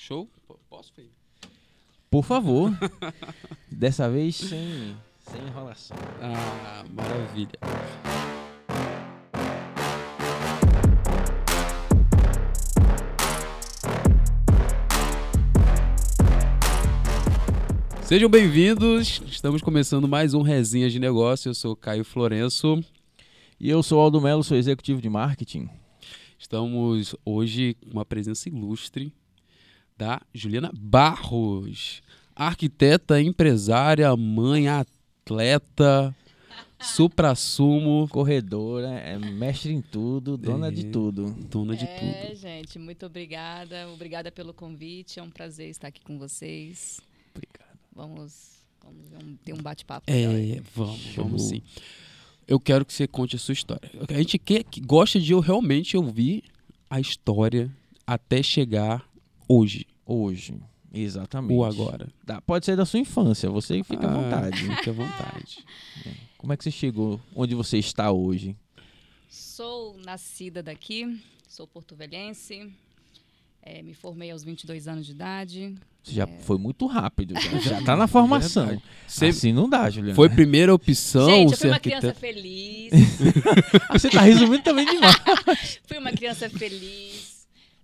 Show? P- Posso, Fê? Por favor. Dessa vez sem, sem enrolação. Ah, maravilha. Sejam bem-vindos. Estamos começando mais um Resenha de Negócio. Eu sou o Caio Florenço. E eu sou Aldo Melo, sou executivo de marketing. Estamos hoje com uma presença ilustre da Juliana Barros, arquiteta, empresária, mãe, atleta, supra-sumo, Corredora, é mestre em tudo, dona É. de tudo. dona de é, tudo. gente, muito obrigada. Obrigada pelo convite. É um prazer estar aqui com vocês. Obrigado. Vamos, vamos ter um bate-papo. É, vamos, Show. vamos sim. Eu quero que você conte a sua história. A gente quer, que gosta de eu realmente ouvir a história até chegar hoje, Hoje, exatamente. ou agora. Dá- pode ser da sua infância, você fica à Ah, vontade. Fique à vontade. Como é que você chegou onde você está hoje? Sou nascida daqui, sou porto-velhense. é, me formei aos 22 anos de idade. Você já É. foi muito rápido, já, já tá na formação. Você Assim não dá, Juliana. foi primeira opção gente, eu fui ser uma arquiteto? criança feliz. Você tá resumindo também demais. Fui uma criança feliz.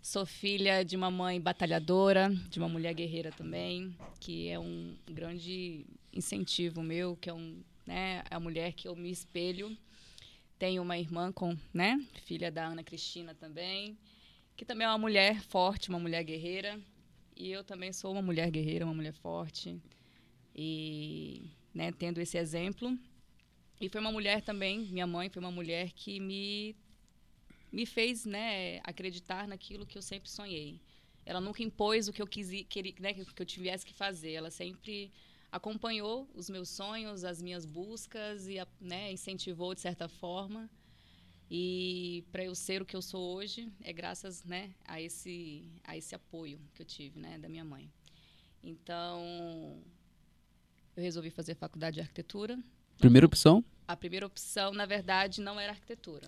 Sou filha de uma mãe batalhadora, de uma mulher guerreira também, que é um grande incentivo meu, que é um, né, a mulher que eu me espelho. Tenho uma irmã com, né, filha da Ana Cristina também, que também é uma mulher forte, uma mulher guerreira. E eu também sou uma mulher guerreira, uma mulher forte. E, né, tendo esse exemplo. E foi uma mulher também, minha mãe foi uma mulher que me me fez né, acreditar naquilo que eu sempre sonhei. Ela nunca impôs o que eu quis, queria, né, que eu tivesse que fazer. Ela sempre acompanhou os meus sonhos, as minhas buscas e né, incentivou de certa forma. E para eu ser o que eu sou hoje é graças né, a esse a esse apoio que eu tive né, da minha mãe. Então eu resolvi fazer faculdade de arquitetura. Primeira opção? A primeira opção, na verdade, não era arquitetura.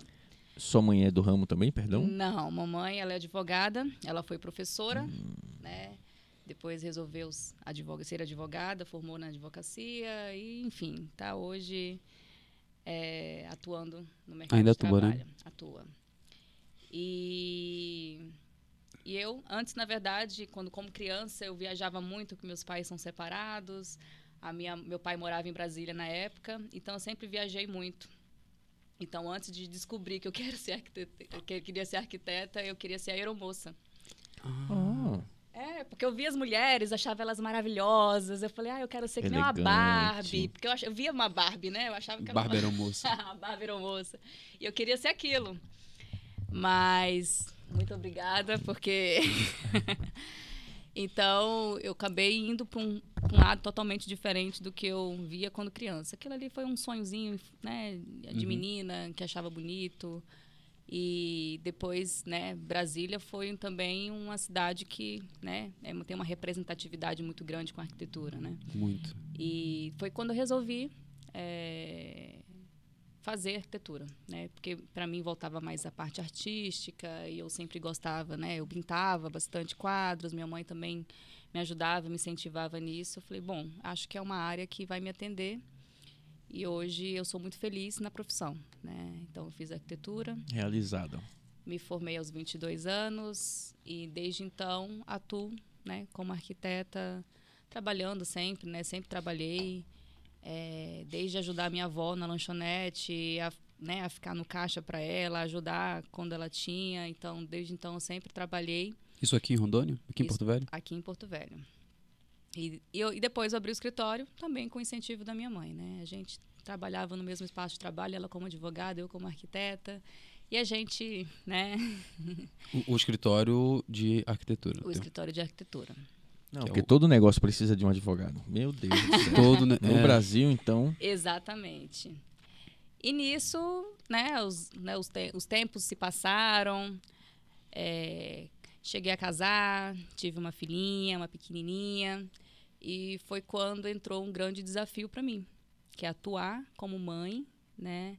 Sua mãe é do ramo também, perdão? Não, mamãe, ela é advogada, ela foi professora, Hum. né? Depois resolveu advoga, ser advogada, formou na advocacia e, enfim, tá hoje é, atuando no mercado Ainda de atua, né? trabalho. Atua. E, e eu, antes, na verdade, quando como criança, eu viajava muito, porque meus pais são separados. A minha, meu pai morava em Brasília na época, então eu sempre viajei muito. Então, antes de descobrir que eu quero ser arquiteta, que eu queria ser arquiteta, eu queria ser aeromoça. Ah, É, porque eu via as mulheres, achava elas maravilhosas. Eu falei, ah, eu quero ser que nem uma. Barbie. Porque eu, ach... eu via uma Barbie, né? Eu achava que era Bárbara uma... moça. Barbie era moça. E eu queria ser aquilo. Mas, muito obrigada, porque... então, eu acabei indo para um, um lado totalmente diferente do que eu via quando criança. Aquilo ali foi um sonhozinho, né? De Uhum. menina, que achava bonito. E depois, né, Brasília foi também uma cidade que, né, é- tem uma representatividade muito grande com a arquitetura, né? Muito. E foi quando eu resolvi é, fazer arquitetura, né? Porque para mim voltava mais a parte artística e eu sempre gostava, né? Eu pintava bastante quadros, minha mãe também me ajudava, me incentivava nisso. Eu falei, bom, acho que é uma área que vai me atender. E hoje eu sou muito feliz na profissão, né? Então eu fiz arquitetura, realizado. me formei aos 22 anos e desde então atuo, né, como arquiteta, trabalhando sempre, né, sempre trabalhei, é, desde ajudar minha avó na lanchonete, a, né, a ficar no caixa para ela, ajudar quando ela tinha, então desde então eu sempre trabalhei Isso aqui em Rondônia? Aqui em Isso. Porto Velho? aqui em Porto Velho. E, e eu, e depois eu abri o escritório, também com incentivo da minha mãe, né? A gente trabalhava no mesmo espaço de trabalho, ela como advogada, eu como arquiteta. E a gente, né, O, o escritório de arquitetura. o Tem- escritório de arquitetura. Não, Que é porque o- todo negócio precisa de um advogado. Meu Deus do céu. Todo, né? No é. Brasil, então, Exatamente. E nisso, né, os, né, os, te- os tempos se passaram, é, cheguei a casar, tive uma filhinha, uma pequenininha, e foi quando entrou um grande desafio para mim, que é atuar como mãe, né,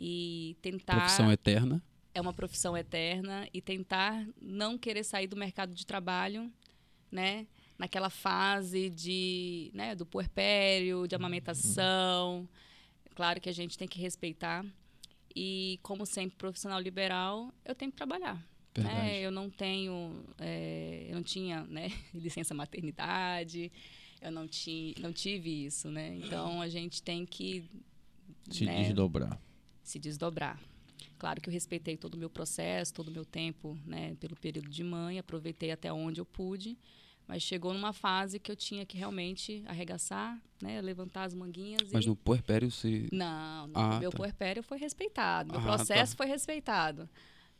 e tentar Profissão eterna. é uma profissão eterna e tentar não querer sair do mercado de trabalho né? Naquela fase de, né, do puerpério, de amamentação. Claro que a gente tem que respeitar. E, como sempre, profissional liberal, eu tenho que trabalhar. Né? Eu não tenho, é, eu não tinha, né, licença maternidade, eu não, ti, não tive isso, né? Então a gente tem que Se né, desdobrar. se desdobrar. Claro que eu respeitei todo o meu processo, todo o meu tempo, né, pelo período de mãe, aproveitei até onde eu pude, mas chegou numa fase que eu tinha que realmente arregaçar, né, levantar as manguinhas Mas e no puerpério você. não, não Ah, meu tá. puerpério foi respeitado, meu Ah, processo tá. foi respeitado.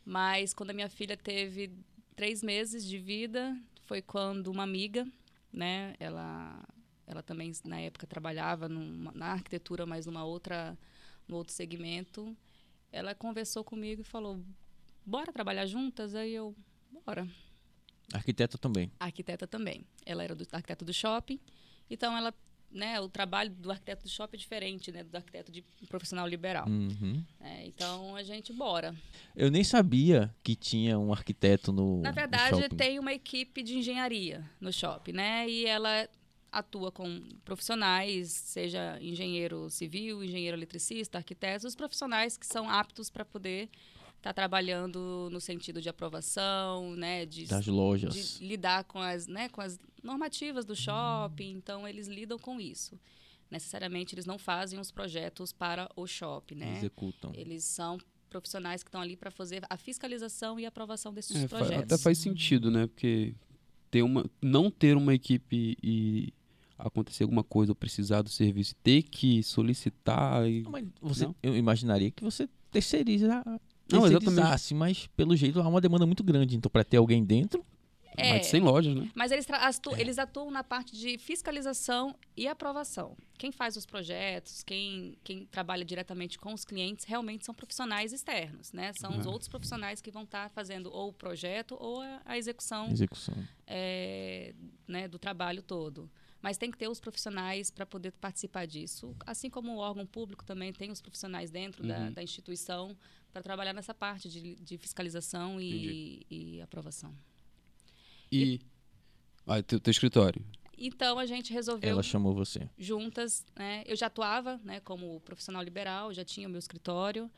Mas quando a minha filha teve três meses de vida, foi quando uma amiga, né, ela, ela também na época trabalhava numa- na arquitetura, mas numa outra, no outro segmento, ela conversou comigo e falou, bora trabalhar juntas? Aí eu, bora Arquiteta também. arquiteta também. Ela era do arquiteto do shopping, então ela, né, o trabalho do arquiteto do shopping é diferente, né, do arquiteto de profissional liberal. Uhum. né? então a gente bora. Eu nem sabia que tinha um arquiteto no. Na no verdade, shopping. tem uma equipe de engenharia no shopping, né? E ela atua com profissionais, seja engenheiro civil, engenheiro eletricista, arquitetos, os profissionais que são aptos para poder estar trabalhando no sentido de aprovação, né, de Das lojas. de lidar com as, né, com as normativas do shopping, então eles lidam com isso. Necessariamente eles não fazem os projetos para o shopping, né? Executam. Eles são profissionais que estão ali para fazer a fiscalização e aprovação desses É, projetos. até faz sentido, né? Porque ter uma, não ter uma equipe e acontecer alguma coisa ou precisar do serviço, ter que solicitar e. Não, mas você, Não? eu imaginaria que você terceiriza, Não, terceirizasse, mas pelo jeito há uma demanda muito grande. Então, para ter alguém dentro, É, Mas sem lojas, né? Mas eles, atu- eles atuam na parte de fiscalização e aprovação. Quem faz os projetos, quem, quem trabalha diretamente com os clientes, realmente são profissionais externos, né? São os Uhum. outros profissionais que vão estar fazendo ou o projeto ou a, a execução execução. é, né, do trabalho todo. Mas tem que ter os profissionais para poder participar disso. Assim como o órgão público também tem os profissionais dentro da, Uhum. da instituição para trabalhar nessa parte de, de fiscalização e, e aprovação. E. Ah, teu, teu escritório. Então a gente resolveu Ela chamou você. juntas, né? Eu já atuava, né, como profissional liberal, já tinha o meu escritório.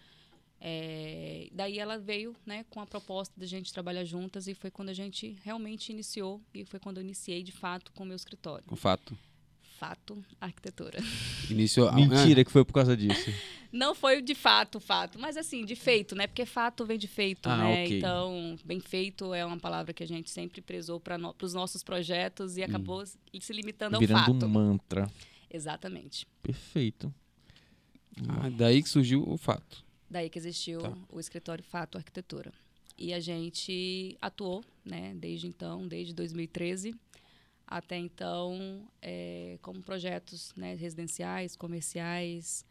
É, daí ela veio, né, com a proposta de a gente trabalhar juntas e foi quando a gente realmente iniciou e foi quando eu iniciei de fato com o meu escritório. Com fato. Fato, arquitetura. Iniciou. ah, Mentira que foi por causa disso. Não foi de fato, fato, mas assim, de feito, né? Porque fato vem de feito, Ah, né? ok. Então, bem feito é uma palavra que a gente sempre prezou para os nossos projetos e acabou se limitando ao Virando fato. um mantra. Exatamente. Perfeito. Ah, daí que surgiu o fato. Daí que existiu Tá. o escritório Fato Arquitetura. E a gente atuou, né, desde então, desde 2013 até então, é, como projetos né, residenciais, comerciais,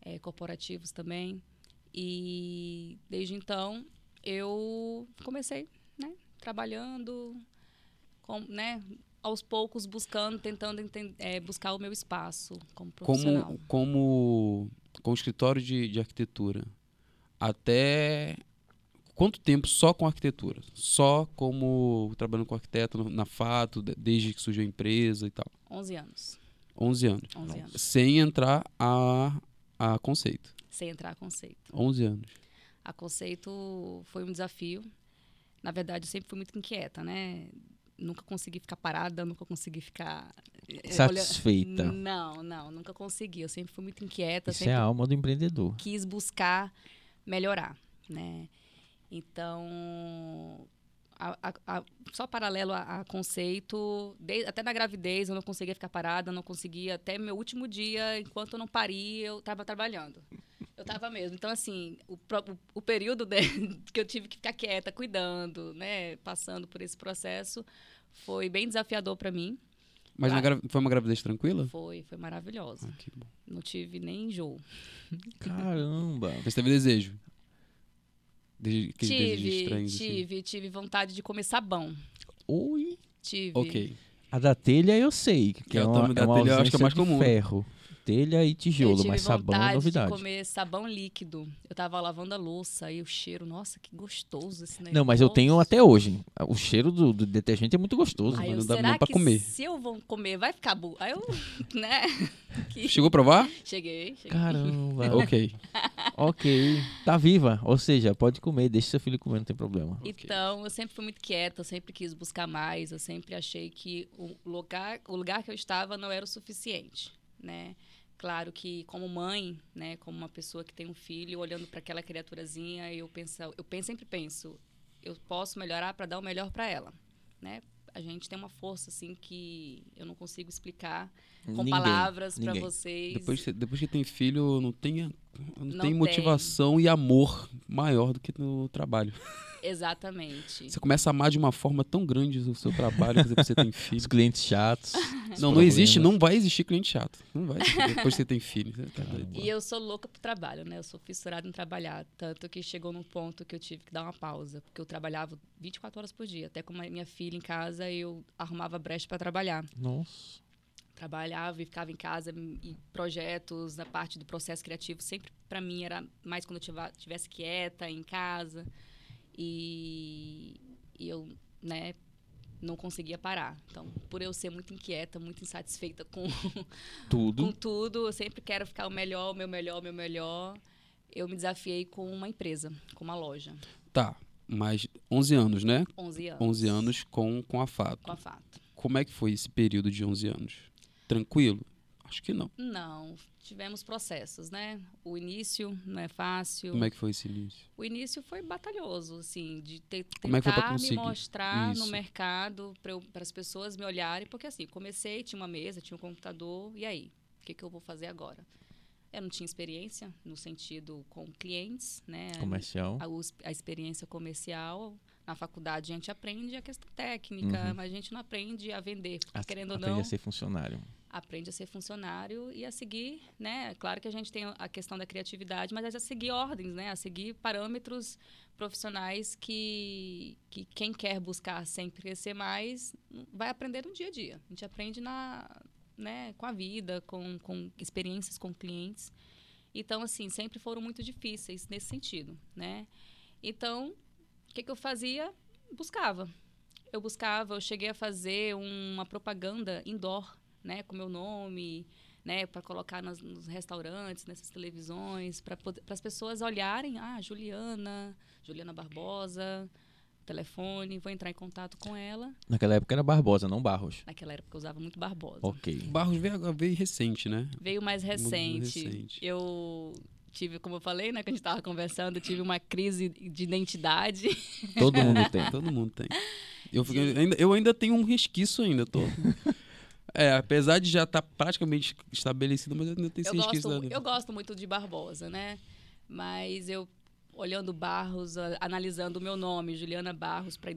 é, corporativos também. E desde então eu comecei, né, trabalhando, com, né, aos poucos buscando, tentando é, buscar o meu espaço como profissional. Como, como, com o escritório de, de arquitetura, até quanto tempo só com arquitetura? Só como trabalhando com arquiteto na Fato, de- desde que surgiu a empresa e tal? 11 anos. 11 anos. 11 anos. Sem entrar a, a conceito. Sem entrar a conceito. 11 anos. A conceito foi um desafio. Na verdade, eu sempre fui muito inquieta, né? Nunca consegui ficar parada, nunca consegui ficar. eh, Satisfeita. olha- Não, não, nunca consegui. Eu sempre fui muito inquieta, Isso é a alma do empreendedor. quis buscar melhorar, né? Então, a- a- a- só paralelo a, a conceito, de- até na gravidez eu não conseguia ficar parada, não conseguia, até meu último dia, enquanto eu não pari, eu estava trabalhando. Eu estava mesmo. Então, assim, o, o- período de- que eu tive que ficar quieta, cuidando, né, passando por esse processo, foi bem desafiador para mim. Mas Claro. foi uma gravidez tranquila? Foi, foi maravilhosa. Ah, que bom. Não tive nem enjoo. Caramba. Mas teve desejo? Desde, aquele desejo Tive, estranho, assim. tive, tive vontade de comer sabão. Oi. Tive. Ok. A da telha eu sei, que É, é o uma, é uma telha eu acho que é mais de comum. ferro. Telha e eu tijolo, mas sabão é novidade. de comer sabão líquido. Eu tava lavando a louça e o cheiro, nossa, que gostoso esse negócio. Não, mas eu tenho até hoje. O cheiro do, do detergente é muito gostoso. Aí eu, não dá será nem pra que comer. se eu vou comer, vai ficar bom? Aí eu, né? que- Chegou a provar? Cheguei, cheguei. Caramba. ok. ok. Tá viva. Ou seja, pode comer, deixa seu filho comer, não tem problema. Então, eu sempre fui muito quieta, eu sempre quis buscar mais, eu sempre achei que o lugar, o lugar que eu estava não era o suficiente, né? Claro que como mãe, né, como uma pessoa que tem um filho, olhando para aquela criaturazinha, eu penso, eu penso, sempre penso, eu posso melhorar para dar o melhor para ela, né? A gente tem uma força assim que eu não consigo explicar com Ninguém, palavras para vocês. Depois, que- depois que tem filho, não tem, não Não tem tem. motivação e amor maior do que no trabalho. Exatamente. Você começa a amar de uma forma tão grande o seu trabalho quando você tem filho. Os clientes chatos. os Não, não existe, problemas. não vai existir cliente chato. Não vai existir depois que você tem filho. Tá. E eu sou louca pro trabalho, né? Eu sou fissurada em trabalhar. Tanto que chegou num ponto que eu tive que dar uma pausa. Porque eu trabalhava 24 horas por dia. Até com a minha filha em casa, eu arrumava brecha para trabalhar. Nossa. Trabalhava e ficava em casa. E projetos, na parte do processo criativo, sempre para mim era mais quando eu tivesse quieta, em casa. E, e eu, né, não conseguia parar. Então, por eu ser muito inquieta, muito insatisfeita com, Tudo. com tudo, eu sempre quero ficar o melhor, o meu melhor, o meu melhor. Eu me desafiei com uma empresa, com uma loja. Tá, mas 11 anos, né? 11 anos. 11 anos com, com a Fato. Com a Fato. Como é que foi esse período de 11 anos? Tranquilo? Acho que não. Não, tivemos processos, né? O início não é fácil. Como é que foi esse início? O início foi batalhoso, assim, de ter, é tentar me conseguir? mostrar no Isso. mercado para as pessoas me olharem, porque assim, comecei, tinha uma mesa, tinha um computador, e aí? O que, que eu vou fazer agora? Eu não tinha experiência no sentido com clientes, né? Comercial. a, a experiência comercial. Na faculdade a gente aprende a questão técnica, Uhum. mas a gente não aprende a vender. Porque, A- querendo ou aprende não, a ser funcionário. Aprende a ser funcionário e a seguir, né? Claro que a gente tem a questão da criatividade, mas é a seguir ordens, né? A seguir parâmetros profissionais que, que quem quer buscar sempre crescer mais vai aprender no dia a dia. A gente aprende na, né, com a vida, com, com experiências com clientes. Então, assim, sempre foram muito difíceis nesse sentido, né? Então, o que, que eu fazia? Buscava. Eu buscava, eu cheguei a fazer uma propaganda indoor, né, com meu nome, né, para colocar nas, nos restaurantes, nessas televisões, para as pessoas olharem, ah, Juliana, Juliana Barbosa, telefone, vou entrar em contato com ela. Naquela época era Barbosa, não Barros. Naquela época eu usava muito Barbosa. Ok. Barros veio, veio recente, né? Veio mais Muito recente. recente. Eu tive, como eu falei, né, que a gente estava conversando, eu tive uma crise de identidade. Todo mundo tem. Todo mundo tem. Eu, fiquei- ainda, eu ainda tenho um resquício ainda, tô. É, apesar de já estar praticamente estabelecido, mas eu ainda tenho eu, gosto, eu gosto muito de Barbosa, né? Mas eu, olhando Barros, analisando o meu nome, Juliana Barros, para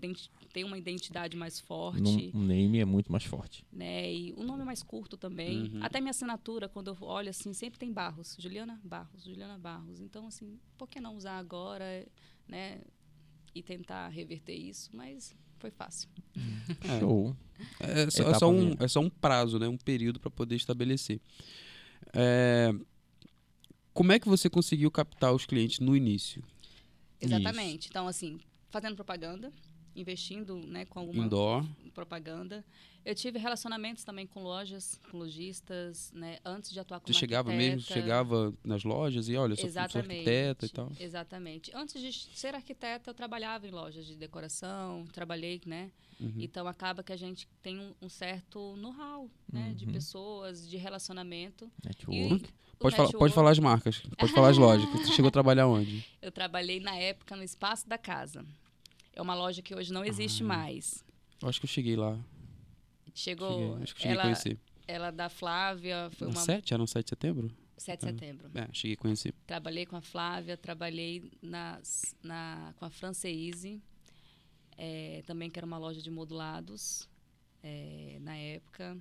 ter uma identidade mais forte, Um name é muito mais forte. né? E o nome é mais curto também. Uhum. Até minha assinatura, quando eu olho assim, sempre tem Barros. Juliana Barros, Juliana Barros. Então, assim, por que não usar agora, né? E tentar reverter isso? Mas foi fácil. É. Show. É só, é só um, é só um prazo, né? Um período para poder estabelecer. É, Como é que você conseguiu captar os clientes no início? Exatamente. Então, assim, fazendo propaganda, investindo né, com alguma Indoor? propaganda. Eu tive relacionamentos também com lojas, com lojistas, né? Antes de atuar como Você chegava mesmo, arquiteta. chegava nas lojas e olha, eu sou, sou arquiteta e tal. Exatamente. Antes de ser arquiteta, eu trabalhava em lojas de decoração, trabalhei, né? Uhum. Então acaba que a gente tem um, um certo know-how, né? De Uhum. pessoas, de relacionamento. Network. O Pode, falar, pode falar as marcas, pode falar as lojas. Você chegou a trabalhar onde? Eu trabalhei na época no Espaço da Casa. É uma loja que hoje não existe Ah. mais. Acho que eu cheguei lá. Chegou. Cheguei, acho que cheguei ela, a conhecer. ela da Flávia, foi No uma 7? Era no 7 de setembro? 7 de setembro. É, cheguei a conhecer. Trabalhei com a Flávia, trabalhei nas, na, com a Franceise, eh, também que era uma loja de modulados eh, na época.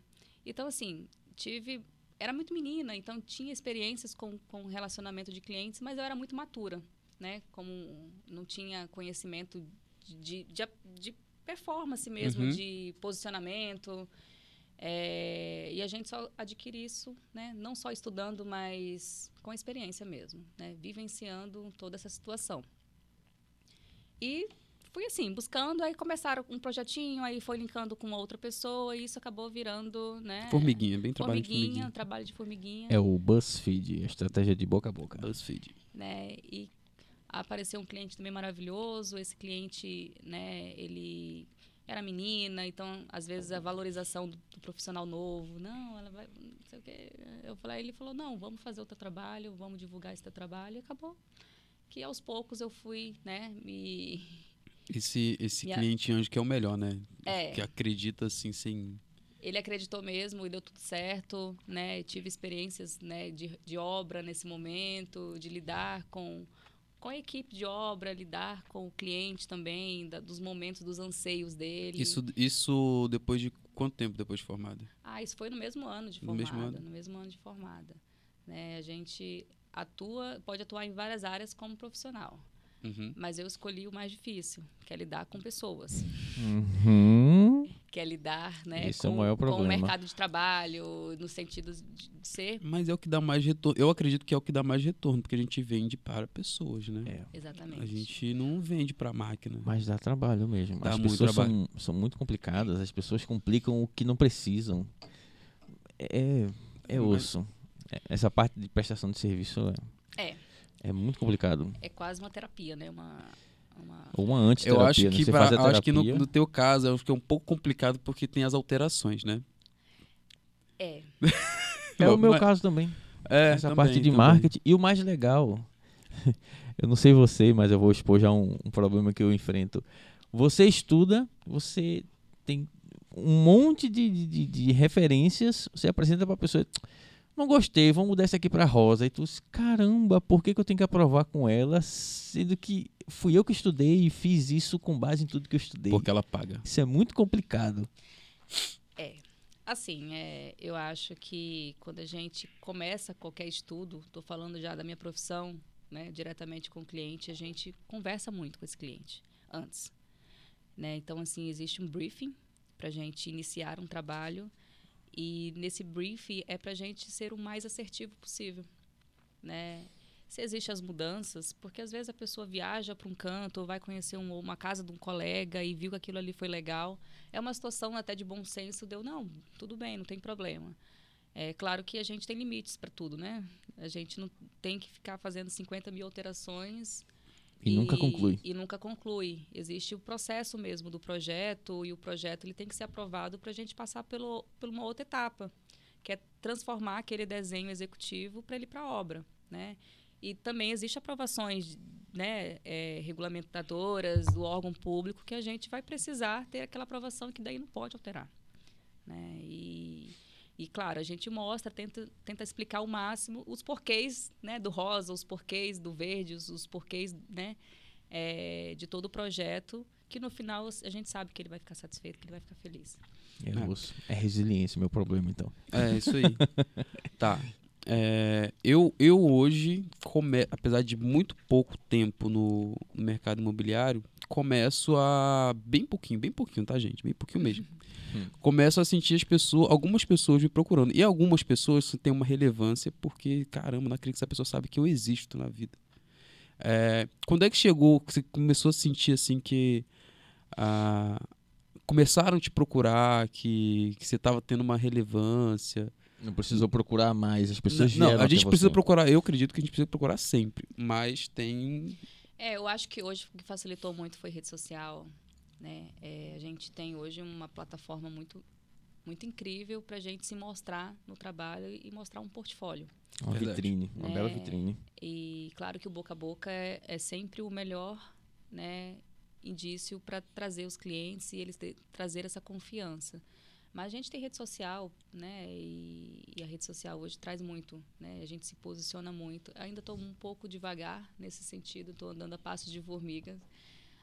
Então, assim, tive. Era muito menina, então tinha experiências com, com relacionamento de clientes, mas eu era muito matura, né? Como não tinha conhecimento de, de, de performance mesmo, Uhum. de posicionamento. É, e a gente só adquire isso, né, não só estudando, mas com experiência mesmo, né, vivenciando toda essa situação. E fui assim, buscando, aí começaram um projetinho, aí foi linkando com outra pessoa, e isso acabou virando, né? Formiguinha, bem trabalho de formiguinha, formiguinha. trabalho de formiguinha, É o BuzzFeed, a estratégia de boca a boca. BuzzFeed. né? E apareceu um cliente também maravilhoso, esse cliente, né, ele era menina, então às vezes a valorização do, do profissional novo, não, ela vai, não sei o quê. Eu falei, ele falou, não, vamos fazer o teu trabalho, vamos divulgar esse teu trabalho, e acabou. Que aos poucos eu fui, né, me Esse, esse E a- cliente anjo que é o melhor, né? É. Que acredita assim, sem. ele acreditou mesmo e deu tudo certo, né? Tive experiências, né, de, de obra nesse momento, de lidar com com a equipe de obra, lidar com o cliente também, da- dos momentos, dos anseios dele. Isso, isso depois de quanto tempo depois de formada? Ah, isso foi no mesmo ano de No formada, mesmo ano? no mesmo ano de formada, né? A gente atua, pode atuar em várias áreas como profissional, Uhum. mas eu escolhi o mais difícil, que é lidar com pessoas. Uhum. Que é lidar né, Esse é o com, maior com o problema. mercado de trabalho, no sentido de ser. Mas é o que dá mais retorno. Eu acredito que é o que dá mais retorno, porque a gente vende para pessoas, né? É. Exatamente. A gente não vende para máquina. Mas dá trabalho mesmo. Dá as muito pessoas trabalho. são, são muito complicadas, as pessoas complicam o que não precisam. É, é osso. É- Essa parte de prestação de serviço é, É, é muito complicado. é quase uma terapia, né? Uma, uma... Ou uma antiterapia. Eu acho né? que, Você pra- a acho que no, no teu caso, eu acho que é um pouco complicado porque tem as alterações, né? É, É o meu Mas- caso também. É, Essa também, parte de também. marketing. E o mais legal, eu não sei você, mas eu vou expor já um, um problema que eu enfrento. Você estuda, você tem um monte de, de, de referências, você apresenta pra pessoa. Não gostei, vamos mudar isso aqui pra rosa. E tu, caramba, por que, que eu tenho que aprovar com ela, sendo que fui eu que estudei e fiz isso com base em tudo que eu estudei? Porque ela paga. Isso é muito complicado. assim, é, eu acho que quando a gente começa qualquer estudo, estou falando já da minha profissão, né, diretamente com o cliente, a gente conversa muito com esse cliente antes. Né? Então, assim, existe um briefing para a gente iniciar um trabalho e nesse briefing é para a gente ser o mais assertivo possível. Né? Se existem as mudanças, porque às vezes a pessoa viaja para um canto ou vai conhecer um- uma casa de um colega e viu que aquilo ali foi legal. É uma situação até de bom senso, deu, não, tudo bem, não tem problema. É claro que a gente tem limites para tudo, né? A gente não tem que ficar fazendo 50 mil alterações E, nunca conclui. E nunca conclui. Existe o processo mesmo do projeto e o projeto ele tem que ser aprovado para a gente passar pelo, por uma outra etapa, que é transformar aquele desenho executivo para ele para a obra, né? E também existe aprovações, né, é, regulamentadoras do órgão público que a gente vai precisar ter aquela aprovação que daí não pode alterar, né? E e claro, a gente mostra, tenta, tenta explicar ao máximo os porquês né, do rosa, os porquês do verde, os, os porquês né, é, de todo o projeto, que no final a gente sabe que ele vai ficar satisfeito, que ele vai ficar feliz. É, É. osso. é resiliência, meu problema, então. É, isso aí. tá. É, eu, eu hoje, come, apesar de muito pouco tempo no, no mercado imobiliário, começo a. Bem pouquinho, bem pouquinho, tá, gente? Bem pouquinho mesmo. Hum. Começo a sentir as pessoas, algumas pessoas me procurando. E algumas pessoas tem uma relevância porque, caramba, não acredito que essa pessoa sabe que eu existo na vida. É, quando é que chegou, que você começou a sentir assim que. ah, começaram a te procurar, que, que você estava tendo uma relevância. Não precisou procurar mais, as pessoas Não, vieram a gente precisa você. procurar, eu acredito que a gente precisa procurar sempre, mas tem É, eu acho que hoje o que facilitou muito foi rede social. Né? É, a gente tem hoje uma plataforma muito, muito incrível para a gente se mostrar no trabalho e mostrar um portfólio. Uma Verdade. vitrine, uma Né? bela vitrine. E claro que o boca a boca é, é sempre o melhor né, indício para trazer os clientes e eles ter- trazer essa confiança. Mas a gente tem rede social, né? E, e a rede social hoje traz muito, né? A gente se posiciona muito. Ainda estou um pouco devagar nesse sentido, estou andando a passos de formiga.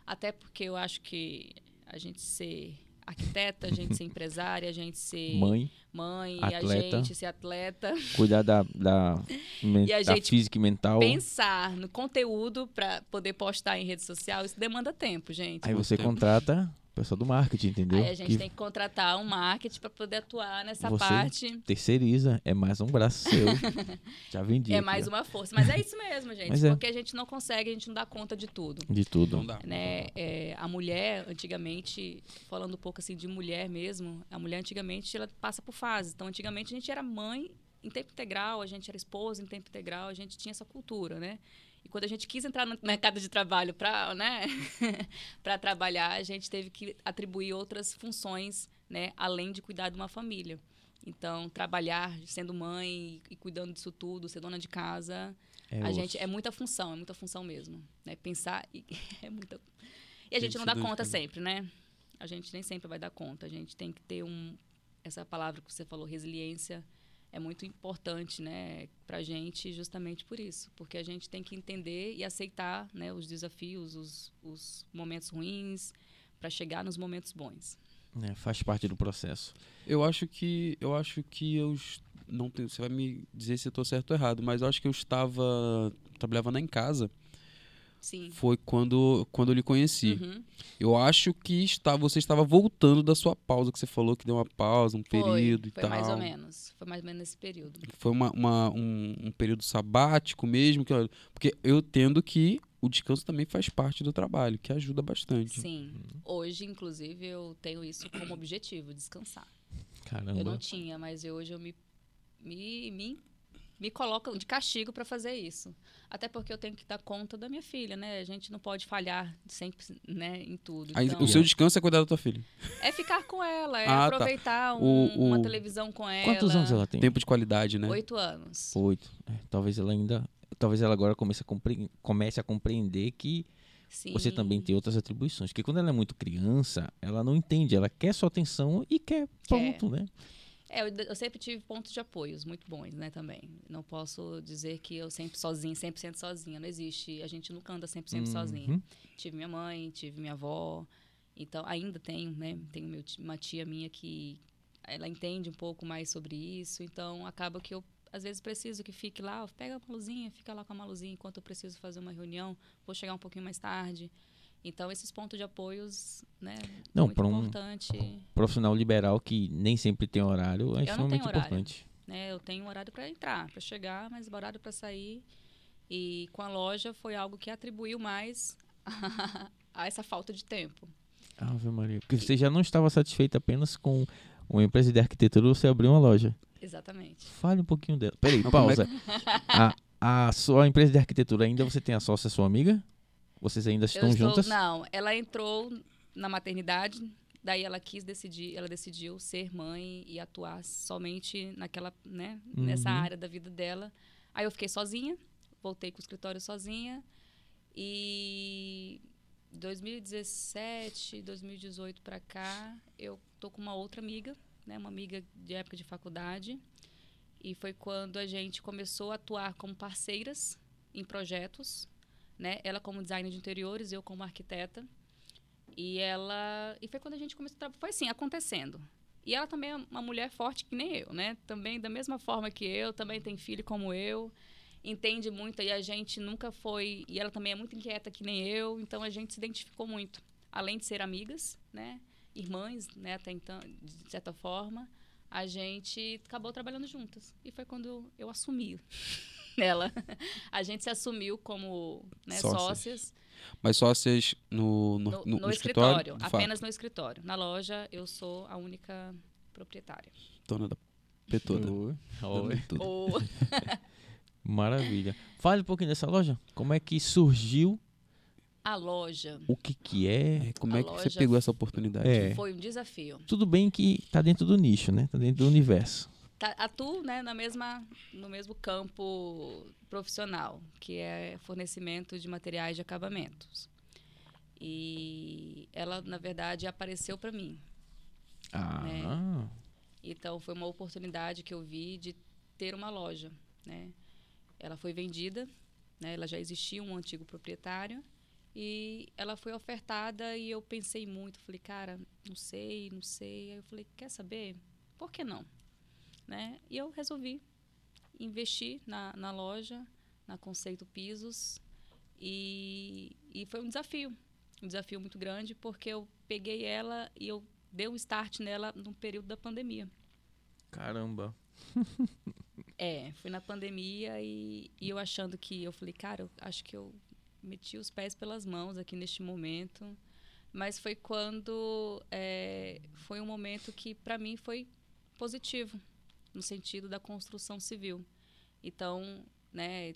Até porque eu acho que a gente ser arquiteta, a gente ser empresária, a gente ser Mãe, mãe, atleta. a gente ser atleta, cuidar da, da, E da gente física e mental. pensar no conteúdo para poder postar em rede social, isso demanda tempo, gente. Aí você tempo. contrata pessoal do marketing, entendeu? Aí a gente Que tem que contratar um marketing para poder atuar nessa Você parte. terceiriza, é mais um braço seu. Já vendi. É aqui, mais uma força. Mas é isso mesmo, gente. É. Porque a gente não consegue, a gente não dá conta de tudo. De tudo. Não dá. né? É, a mulher, antigamente, falando um pouco assim de mulher mesmo, a mulher antigamente ela passa por fases. Então, antigamente a gente era mãe em tempo integral, a gente era esposa em tempo integral, a gente tinha essa cultura, né? E quando a gente quis entrar no mercado de trabalho para né, trabalhar, a gente teve que atribuir outras funções, né, além de cuidar de uma família. Então, trabalhar sendo mãe e cuidando disso tudo, ser dona de casa, É a osso. gente é muita função, é muita função mesmo, né? Pensar e é muita E a gente Gente, não dá conta sempre, né? A gente nem sempre vai dar conta. A gente tem que ter um essa palavra que você falou, resiliência, é muito importante, né, pra gente justamente por isso, porque a gente tem que entender e aceitar, né, os desafios, os, os momentos ruins para chegar nos momentos bons. É, faz parte do processo. Eu acho que eu acho que eu não tenho, você vai me dizer se tô certo ou errado, mas eu acho que eu estava trabalhava na em casa. Sim. Foi quando quando eu lhe conheci. Uhum. Eu acho que está, você estava voltando da sua pausa que você falou que deu uma pausa, um período foi, e foi tal. mais ou menos. Foi mais ou menos nesse período. Foi uma, uma- um, um período sabático mesmo, que, porque eu entendo que o descanso também faz parte do trabalho, que ajuda bastante. Sim. Hoje, inclusive, eu tenho isso como objetivo, descansar. Caramba. Eu não tinha, mas eu- hoje eu me, me, me, me coloco de castigo para fazer isso. Até porque eu tenho que dar conta da minha filha, né? A gente não pode falhar sempre né, em tudo. Aí, Então, o seu descanso é cuidar da tua filha. É ficar com ela, é Ah, tá. aproveitar O- um- uma o- televisão com ela. Quantos anos ela tem? Tempo de qualidade, né? Oito anos. Oito. É, talvez ela ainda. Talvez ela agora comece a, compre- comece a compreender que Sim. você também tem outras atribuições. Porque quando ela é muito criança, ela não entende. Ela quer sua atenção e quer. Pronto, né? É, eu, eu sempre tive pontos de apoios muito bons, né, também. Não posso dizer que eu sempre sozinha, 100% sozinha. Não existe. A gente nunca anda 100% sozinha. Uhum. Tive minha mãe, tive minha avó. Então, ainda tenho, né? Tenho meu uma tia minha que ela entende um pouco mais sobre isso. Então, acaba que eu, às vezes, preciso que fique lá. Pega a Maluzinha, fica lá com a Maluzinha enquanto eu preciso fazer uma reunião. Vou chegar um pouquinho mais tarde. Então, esses pontos de apoios, né? Não, pra um- importante. Profissional liberal que nem sempre tem horário é Eu extremamente tenho horário. importante. né? Eu tenho um horário para entrar, para chegar, mas horário para sair. E com a loja foi algo que atribuiu mais a essa falta de tempo. Ave Maria. Porque você já não estava satisfeito apenas com uma empresa de arquitetura, você abriu uma loja. Exatamente. Fale um pouquinho dela. Peraí, é pausa. a, a sua empresa de arquitetura ainda você tem a sócia sua amiga? Vocês ainda estão estou, juntas? Não, ela entrou na maternidade, daí ela quis decidir, ela decidiu ser mãe e atuar somente naquela, né, nessa Uhum. área da vida dela. Aí eu fiquei sozinha, voltei com o escritório sozinha e 2017, 2018 para cá, eu tô com uma outra amiga, né, uma amiga de época de faculdade, e foi quando a gente começou a atuar como parceiras em projetos, né? Ela como designer de interiores, eu como arquiteta. E ela e foi quando a gente começou foi assim, acontecendo. E ela também é uma mulher forte que nem eu, né? Também da mesma forma que eu, também tem filho como eu, entende muito e a gente nunca foi, e ela também é muito inquieta que nem eu, então a gente se identificou muito, além de ser amigas, né? Irmãs, né, até então, de certa forma, a gente acabou trabalhando juntas. E foi quando eu assumi ela. A gente se assumiu como né, Sócias. sócias Mas sócias no, no, no, no- no escritório, fato. apenas no escritório. Na loja, eu sou a única proprietária. Dona da P toda. Oi. Oi. Ou Maravilha. Fale um pouquinho dessa loja. Como é que surgiu? a loja O que que é? É, como A é que você pegou essa oportunidade? É. foi um desafio. Tudo bem que tá dentro do nicho, né? Tá dentro do universo. Tá, atuo né, na mesma, no mesmo campo profissional, que é fornecimento de materiais de acabamentos. E ela, na verdade, apareceu para mim. Ah. Então foi uma oportunidade que eu vi de ter uma loja, né? Ela foi vendida, né? Ela já existia um antigo proprietário e ela foi ofertada e eu pensei muito, falei, cara, não sei, não sei. Aí eu falei, quer saber? Por que não? Né? E eu resolvi investir na, na loja, na Conceito Pisos e, e foi um desafio. um desafio muito grande, porque eu peguei ela e eu dei um start nela no período da pandemia. Caramba. É, fui na pandemia e, e eu achando que eu falei, cara, eu acho que eu meti os pés pelas mãos aqui neste momento. Mas foi quando é, foi um momento que para mim foi positivo no sentido da construção civil. Então, né,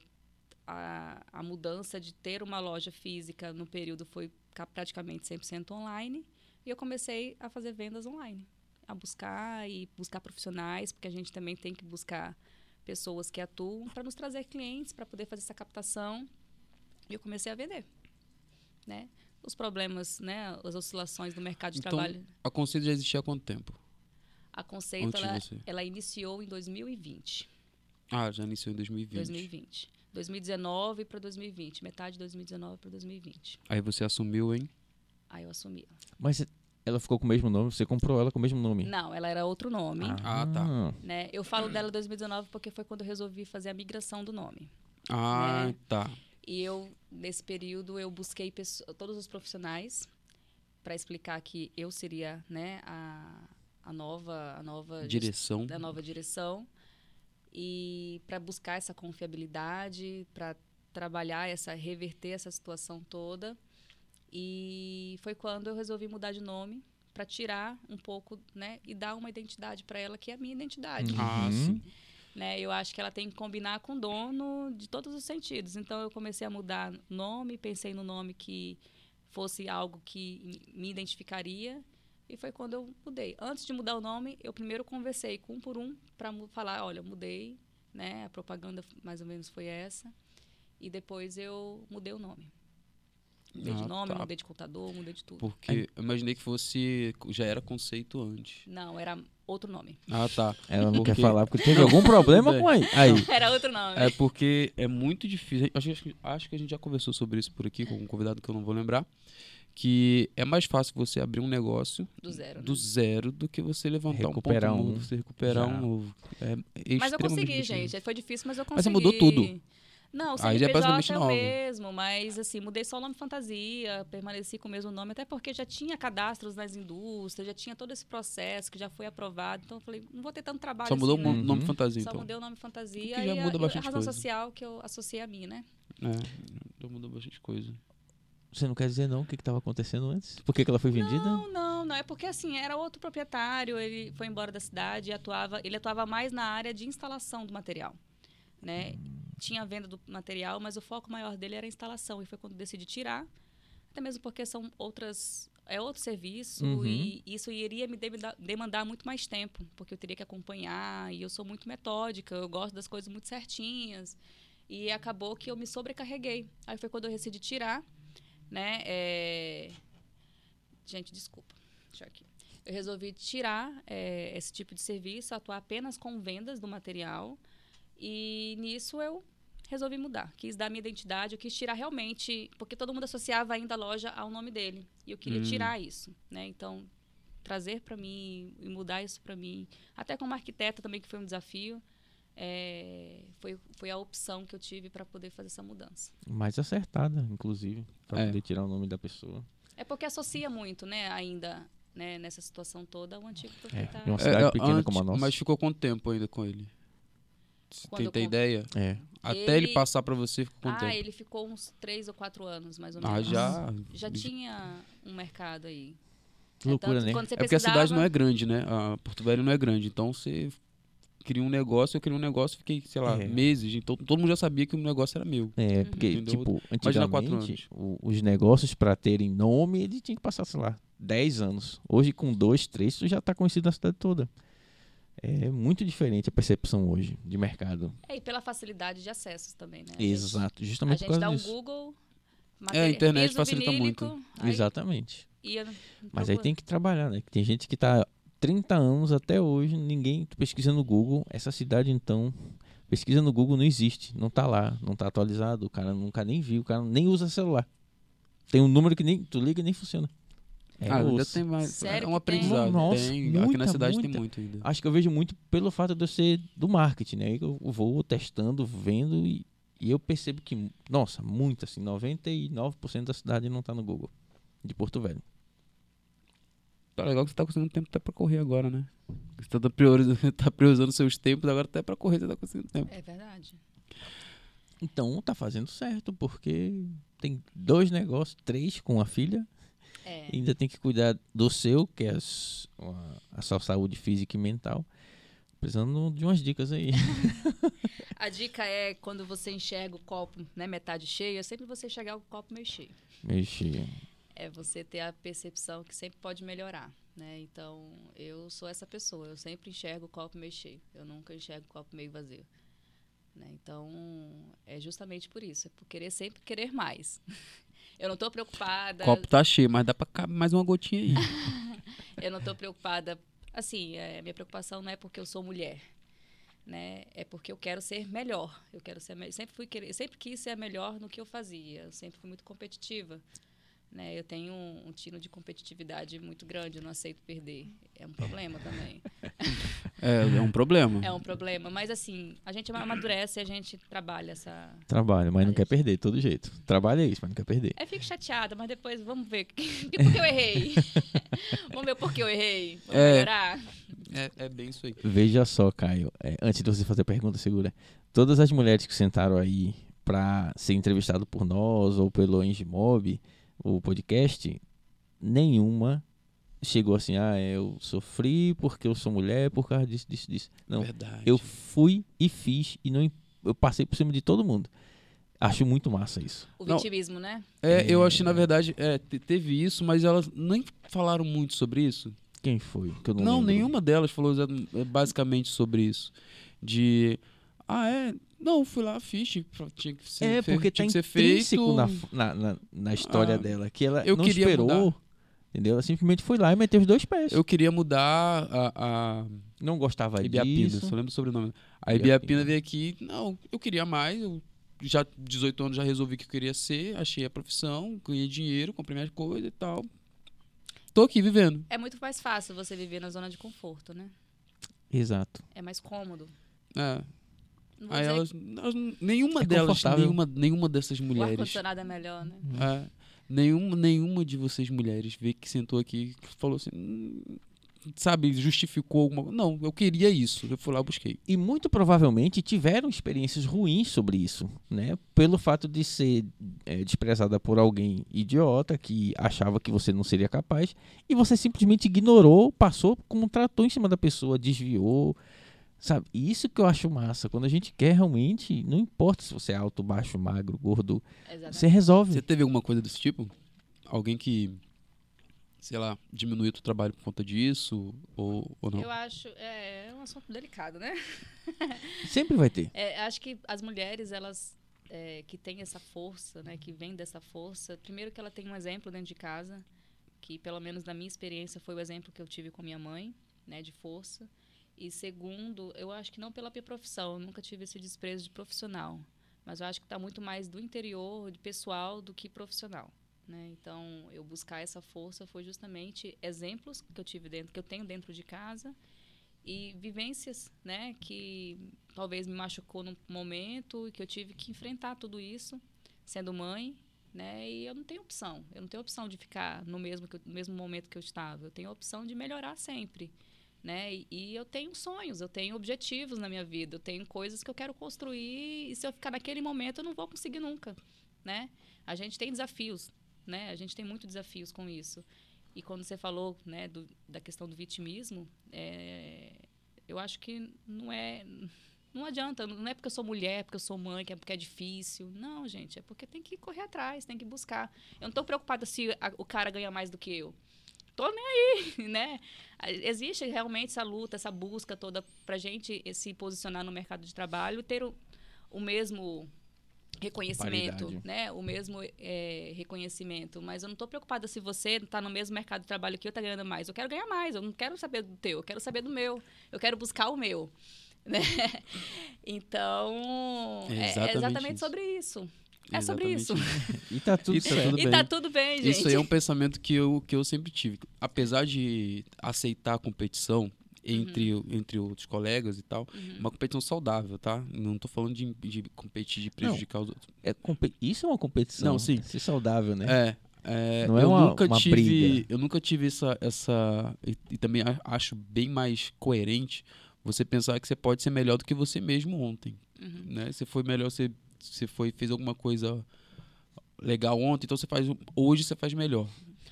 a, a mudança de ter uma loja física no período foi praticamente 100% online e eu comecei a fazer vendas online, a buscar e buscar profissionais, porque a gente também tem que buscar pessoas que atuam para nos trazer clientes para poder fazer essa captação. E eu comecei a vender, né? Os problemas, né, as oscilações do mercado de Então, trabalho. A Conceito já existia há quanto tempo? A Conceito ela, ela iniciou em 2020. Ah, já iniciou em 2020. 2020. 2019 para 2020, metade de 2019 para 2020. Aí você assumiu, hein? Aí eu assumi. Mas ela ficou com o mesmo nome? Você comprou ela com o mesmo nome? Não, ela era outro nome. Ah, tá. Né? Eu falo dela 2019 porque foi quando eu resolvi fazer a migração do nome. Ah, Né? tá. E eu, nesse período, eu busquei todos os profissionais para explicar que eu seria né, a, a nova, a nova Direção. da nova direção e para buscar essa confiabilidade, para trabalhar essa, reverter essa situação toda. E foi quando eu resolvi mudar de nome para tirar um pouco, né, e dar uma identidade para ela que é a minha identidade. Ah, Uhum. sim. Né, eu acho que ela tem que combinar com o dono de todos os sentidos. Então eu comecei a mudar nome, pensei no nome que fosse algo que me identificaria e foi quando eu mudei. Antes de mudar o nome, eu primeiro conversei com um por um para falar, olha, mudei, né? A propaganda mais ou menos foi essa. E depois eu mudei o nome. Mudei de Ah, nome, tá. mudei de contador, mudei de tudo. Porque eu imaginei que fosse. Já era conceito antes. Não, era outro nome. Ah, tá. Ela não Porque- quer falar porque teve algum problema com aí. Aí. Era outro nome. É porque é muito difícil. Acho, que- acho que a gente já conversou sobre isso por aqui com um convidado que eu não vou lembrar. Que é mais fácil você abrir um negócio Do zero. né? do zero do que você levantar Recuperar um ponto um, novo, você recuperar já. um novo. É Mas eu consegui, difícil. gente. Foi difícil, mas eu consegui. Mas você mudou tudo. Não, o Aí já é CNPJ basicamente é o nova. mesmo, mas assim, mudei só o nome fantasia, permaneci com o mesmo nome, até porque já tinha cadastros nas indústrias, já tinha todo esse processo que já foi aprovado. Então eu falei, não vou ter tanto trabalho Só mudou assim, o né? Uhum. nome fantasia, Só então. mudei o nome fantasia Que já e, a, muda e a bastante razão coisa. social que eu associei a mim, né? É, já mudou bastante coisa. Você não quer dizer não o que estava acontecendo antes? Por que, que ela foi vendida? Não, não, não. É porque assim, era outro proprietário, ele foi embora da cidade e atuava, ele atuava mais na área de instalação do material. Né? Tinha a venda do material, mas o foco maior dele era a instalação. E foi quando decidi tirar, até mesmo porque são outras. É outro serviço Uhum. e isso iria me demandar, demandar muito mais tempo, porque eu teria que acompanhar e eu sou muito metódica, eu gosto das coisas muito certinhas. E acabou que eu me sobrecarreguei. Aí foi quando eu decidi tirar, né? é, Gente, desculpa. Deixa eu aqui. Eu resolvi tirar é, esse tipo de serviço, atuar apenas com vendas do material. E nisso eu resolvi mudar. Quis dar minha identidade, eu quis tirar realmente, porque todo mundo associava ainda a loja ao nome dele. E eu queria Hum. tirar isso, né? Então, trazer para mim e mudar isso para mim, até como arquiteta também que foi um desafio, é, foi foi a opção que eu tive para poder fazer essa mudança. Mais acertada, inclusive, pra É. poder tirar o nome da pessoa. É porque associa muito, né, ainda, né, nessa situação toda, o antigo É, proprietário. e uma cidade É, pequena antes- como a nossa. Mas ficou quanto tempo ainda com ele? Você tem, tem ideia? É. Até ele Ele- passar pra você, ficou quanto ah, tempo? ele ficou uns três ou quatro anos, mais ou Ah, menos. já. Já tinha um mercado aí. Que loucura, tanto né? Você É porque a cidade não é grande, né? A Porto Velho não é grande. Então você cria um negócio, eu criei um negócio, fiquei, sei lá, É. meses. Então todo mundo já sabia que o negócio era meu. É, porque, Entendeu? tipo, antigamente, os negócios pra terem nome, ele tinha que passar, sei lá, 10 anos. Hoje, com dois, três, tu já tá conhecido na cidade toda. É muito diferente a percepção hoje de mercado. É, e pela facilidade de acessos também, né? A gente- Exato, A justamente por gente causa dá um disso. Google. É, a internet facilita vinílico, muito. aí Exatamente. ia Mas aí tem que trabalhar, né? Que Tem gente que tá 30 anos até hoje, ninguém pesquisa no Google. Essa cidade, então, pesquisa no Google não existe, não tá lá, não tá atualizado, o cara nunca nem viu, o cara nem usa celular. Tem um número que nem tu liga e nem funciona. É ah, ainda tem mais. Sério é um aprendizado. Nossa, tem. Aqui na muita, cidade muita. tem muito ainda. Acho que eu vejo muito pelo fato de eu ser do marketing, né? Eu vou testando, vendo e, e eu percebo que, nossa, muito assim, 99% da cidade não tá no Google. de Porto Velho. Tá legal que você tá conseguindo tempo até pra correr agora, né? Você tá priorizando, tá priorizando seus tempos, agora até pra correr você tá conseguindo tempo. É verdade. Então tá fazendo certo, porque tem dois negócios, três com a filha, É. ainda tem que cuidar do seu, que é a, a sua saúde física e mental. Precisando de umas dicas aí. A dica é quando você enxerga o copo né, metade cheio, é sempre você enxergar o copo meio cheio. Mexe. É você ter a percepção que sempre pode melhorar, né? Então, eu sou essa pessoa, eu sempre enxergo o copo meio cheio, eu nunca enxergo o copo meio vazio. Né? Então, é justamente por isso, é por querer sempre querer mais. Eu não estou preocupada, O copo tá cheio, mas dá pra caber mais uma gotinha aí. eu não estou preocupada, assim, é, minha preocupação não é porque eu sou mulher, né? É porque eu quero ser melhor. Eu quero ser sempre fui querer, sempre quis ser a melhor no que eu fazia. Eu sempre fui muito competitiva, né? Eu tenho um, um tino de competitividade muito grande, eu não aceito perder. É um problema também. É, é um problema. É um problema, mas assim, a gente amadurece e a gente trabalha essa Trabalha, mas não Olha quer perder, de todo jeito. Trabalha isso, mas não quer perder. É, fico chateada, mas depois vamos ver por que eu errei. vamos ver por que eu errei. Vamos É. melhorar. É, é bem isso aí. Veja só, Caio, é, antes de você fazer a pergunta, segura. Todas as mulheres que sentaram aí pra ser entrevistado por nós ou pelo Engimob, o podcast, nenhuma chegou assim, ah, eu sofri porque eu sou mulher por causa disso, disso, disso. Não, Verdade. eu fui e fiz e não, eu passei por cima de todo mundo. Acho muito massa isso. O Não. vitimismo, né? É, eu acho que na verdade é, te- teve isso, mas elas nem falaram muito sobre isso. Quem foi? Que eu não, Não, nenhuma delas falou exa- basicamente sobre isso. De. Ah, é? Não, fui lá, fiz. tinha que- Tinha que ser, É, porque tá tinha que ser feito. na, na, na, na história Ah, dela, que ela eu não queria esperou, mudar. entendeu? Ela simplesmente foi lá e meteu os dois pés. Eu queria mudar a, a Não gostava Ibiapina, disso. só lembro o sobrenome. A. Ibiapina veio aqui, não, eu queria mais, eu já 18 anos já resolvi que eu queria ser, achei a profissão, ganhei dinheiro, comprei minhas coisas e tal. Tô aqui vivendo. É muito mais fácil você viver na zona de conforto, né? Exato. É mais cômodo. É. Não Aí elas, elas- nenhuma É delas, nenhuma, nenhuma dessas que o mulheres, ar-condicionado é melhor, né? é, nenhuma, nenhuma de vocês mulheres veio que sentou aqui que falou assim, "Hum", sabe, justificou alguma coisa. Não, eu queria isso, eu fui lá e busquei. E muito provavelmente tiveram experiências ruins sobre isso, né? Pelo fato de ser é, desprezada por alguém idiota que achava que você não seria capaz e você simplesmente ignorou, passou como tratou em cima da pessoa, desviou, sabe? E isso que eu acho massa. Quando a gente quer realmente, não importa se você é alto, baixo, magro, gordo, Exatamente. você resolve. Você teve alguma coisa desse tipo? Alguém que, sei lá, diminuiu o trabalho por conta disso? Ou, ou não? Eu acho, é, é um assunto delicado, né? Sempre vai ter. É, acho que as mulheres, elas é, que têm essa força, né, que vêm dessa força, primeiro que ela tem um exemplo dentro de casa, que pelo menos na minha experiência foi o exemplo que eu tive com minha mãe, né, de força. E segundo, eu acho que não pela minha profissão, eu nunca tive esse desprezo de profissional, mas eu acho que está muito mais do interior, de pessoal, do que profissional. Né? Então, eu buscar essa força foi justamente exemplos que eu tive dentro, que eu tenho dentro de casa e vivências, né, que talvez me machucou num momento e que eu tive que enfrentar tudo isso, sendo mãe, né, e eu não tenho opção. Eu não tenho opção de ficar no mesmo no mesmo momento que eu estava. Eu tenho a opção de melhorar sempre, né? E, e eu tenho sonhos, eu tenho objetivos na minha vida, eu tenho coisas que eu quero construir e se eu ficar naquele momento eu não vou conseguir nunca, né? A gente tem desafios, né? A gente tem muitos desafios com isso. E quando você falou, né, do, da questão do vitimismo, é, eu acho que não é não adianta, não é porque eu sou mulher, porque eu sou mãe, que é porque é difícil. Não, gente, é porque tem que correr atrás, tem que buscar. Eu não estou preocupada se a- o cara ganha mais do que eu. Tô nem aí, né? Existe realmente essa luta, essa busca toda pra gente se posicionar no mercado de trabalho, ter o, o mesmo reconhecimento, Paridade. né? O mesmo é, reconhecimento. Mas eu não estou preocupada se você está no mesmo mercado de trabalho que eu está ganhando mais. Eu quero ganhar mais. Eu não quero saber do teu. Eu quero saber do meu. Eu quero buscar o meu. Né? Então, É é, é exatamente exatamente sobre isso. É sobre isso. E tá tudo E tá certo. tudo E bem. tá tudo bem, gente. Isso aí é um pensamento que eu, que eu sempre tive. Apesar de aceitar a competição entre, entre outros colegas e tal, Uhum. uma competição saudável, tá? Não tô falando de, de competir, de prejudicar os outros. É Isso é uma competição. Não, sim. Ser saudável, né? É, É, Não é eu uma- nunca uma tive, briga. eu nunca tive essa essa e, e também acho bem mais coerente você pensar que você pode ser melhor do que você mesmo ontem, Uhum. né? Você foi melhor, você você foi fez alguma coisa legal ontem, então você faz hoje você faz melhor.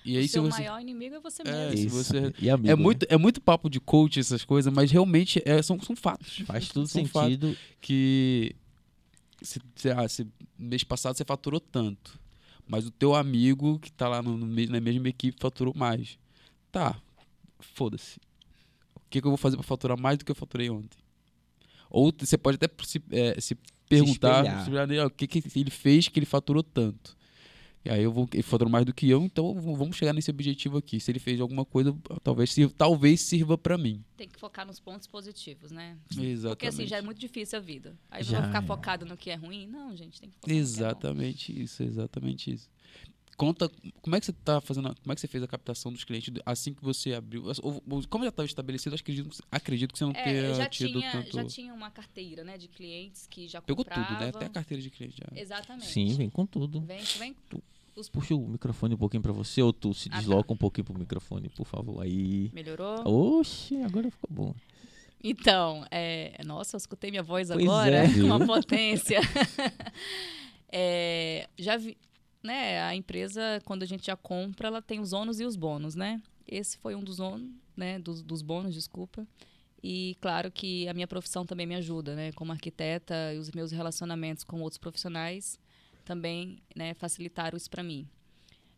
E aí o se seu você maior inimigo é você É, mesmo. se Isso. você- E amigo, é né? muito é muito papo de coach essas coisas, mas realmente é, são são fatos. Faz tudo são sentido. que se, se, ah, se mês passado você faturou tanto, mas o teu amigo que tá lá no, no na mesma equipe faturou mais. Tá, foda-se. O que, que eu vou fazer para faturar mais do que eu faturei ontem? Ou você pode até se, é, se perguntar se espelhar nele, ó, o que, que ele fez que ele faturou tanto. E aí eu vou, ele faturou mais do que eu, então vamos chegar nesse objetivo aqui. Se ele fez alguma coisa, talvez sirva, talvez sirva para mim. Tem que focar nos pontos positivos, né? Exatamente. Porque assim, já é muito difícil a vida. Aí Já eu vou ficar é. focado no que é ruim? Não, gente, tem que focar no que é bom. Exatamente isso, exatamente isso. Conta, como é que você tá fazendo, a- como é que você fez a captação dos clientes assim que você abriu? Ou- ou- Como já estava estabelecido, acredito, acredito que você não É, tenha eu já tido tinha, tanto. já tinha uma carteira, né, de clientes que já Pegou compravam. tudo, né? Até a carteira de cliente já. Exatamente. Sim, vem com tudo. Vem, vem. Os... Puxa o microfone um pouquinho pra você, ou tu se Ah, tá. desloca um pouquinho pro microfone, por favor. Aí. Melhorou? Oxe, agora ficou bom. Então, é... nossa, eu escutei minha voz Pois agora, é, viu? uma potência. É, já vi, né, a empresa, quando a gente já compra, ela tem os ônus e os bônus, né? Esse foi um dos ônus, né, dos, dos bônus, desculpa. E claro que a minha profissão também me ajuda, né? Como arquiteta e os meus relacionamentos com outros profissionais também, né, facilitaram isso para mim.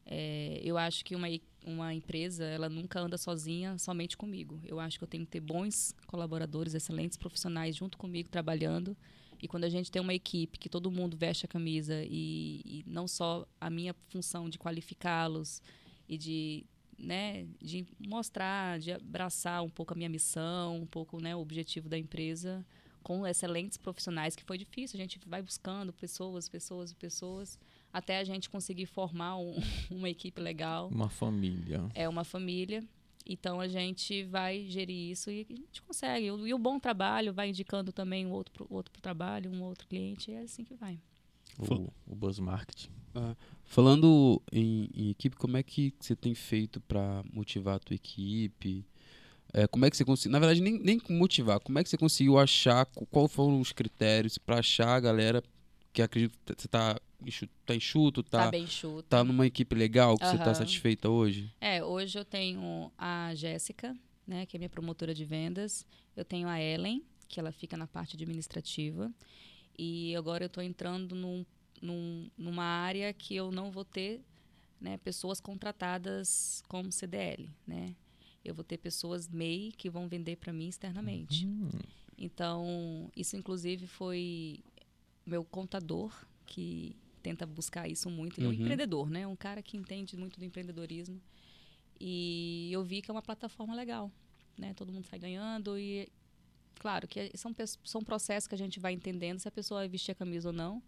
É, eu acho que uma, uma empresa, ela nunca anda sozinha, somente comigo. Eu acho que eu tenho que ter bons colaboradores, excelentes profissionais junto comigo, trabalhando. E quando a gente tem uma equipe que todo mundo veste a camisa e, e não só a minha função de qualificá-los e de, né, de mostrar, de abraçar um pouco a minha missão, um pouco né, o objetivo da empresa, com excelentes profissionais, que foi difícil. A gente vai buscando pessoas, pessoas, pessoas, até a gente conseguir formar um- uma equipe legal Uma família. é uma família. Então a gente vai gerir isso e a gente consegue. E o- bom trabalho vai indicando também um outro, pro- outro pro trabalho, um outro cliente, e é assim que vai. O, o Buzz Marketing. Falando em, em equipe, como é que você tem feito para motivar a tua equipe? É, como é que você conseguiu, na verdade, nem, nem motivar, como é que você conseguiu achar, qu- qual foram os critérios para achar a galera que acredito que você tá enxuto, tá, enxuto, Tá, tá, bem chuto. tá numa equipe legal, que você tá satisfeita hoje? É, hoje eu tenho a Jéssica, né, que é minha promotora de vendas. Eu tenho a Ellen, que ela fica na parte administrativa. E agora eu estou entrando num, num- numa área que eu não vou ter né, pessoas contratadas como CDL, né? Eu vou ter pessoas MEI que vão vender para mim externamente. Hum, Então, isso inclusive foi meu contador que tenta buscar isso muito. Ele é um Uhum. empreendedor, né? Um cara que entende muito do empreendedorismo. E eu vi que é uma plataforma legal, né? Todo mundo sai ganhando e claro que são pes- são processos que a gente vai entendendo se a pessoa vai vestir a camisa ou não,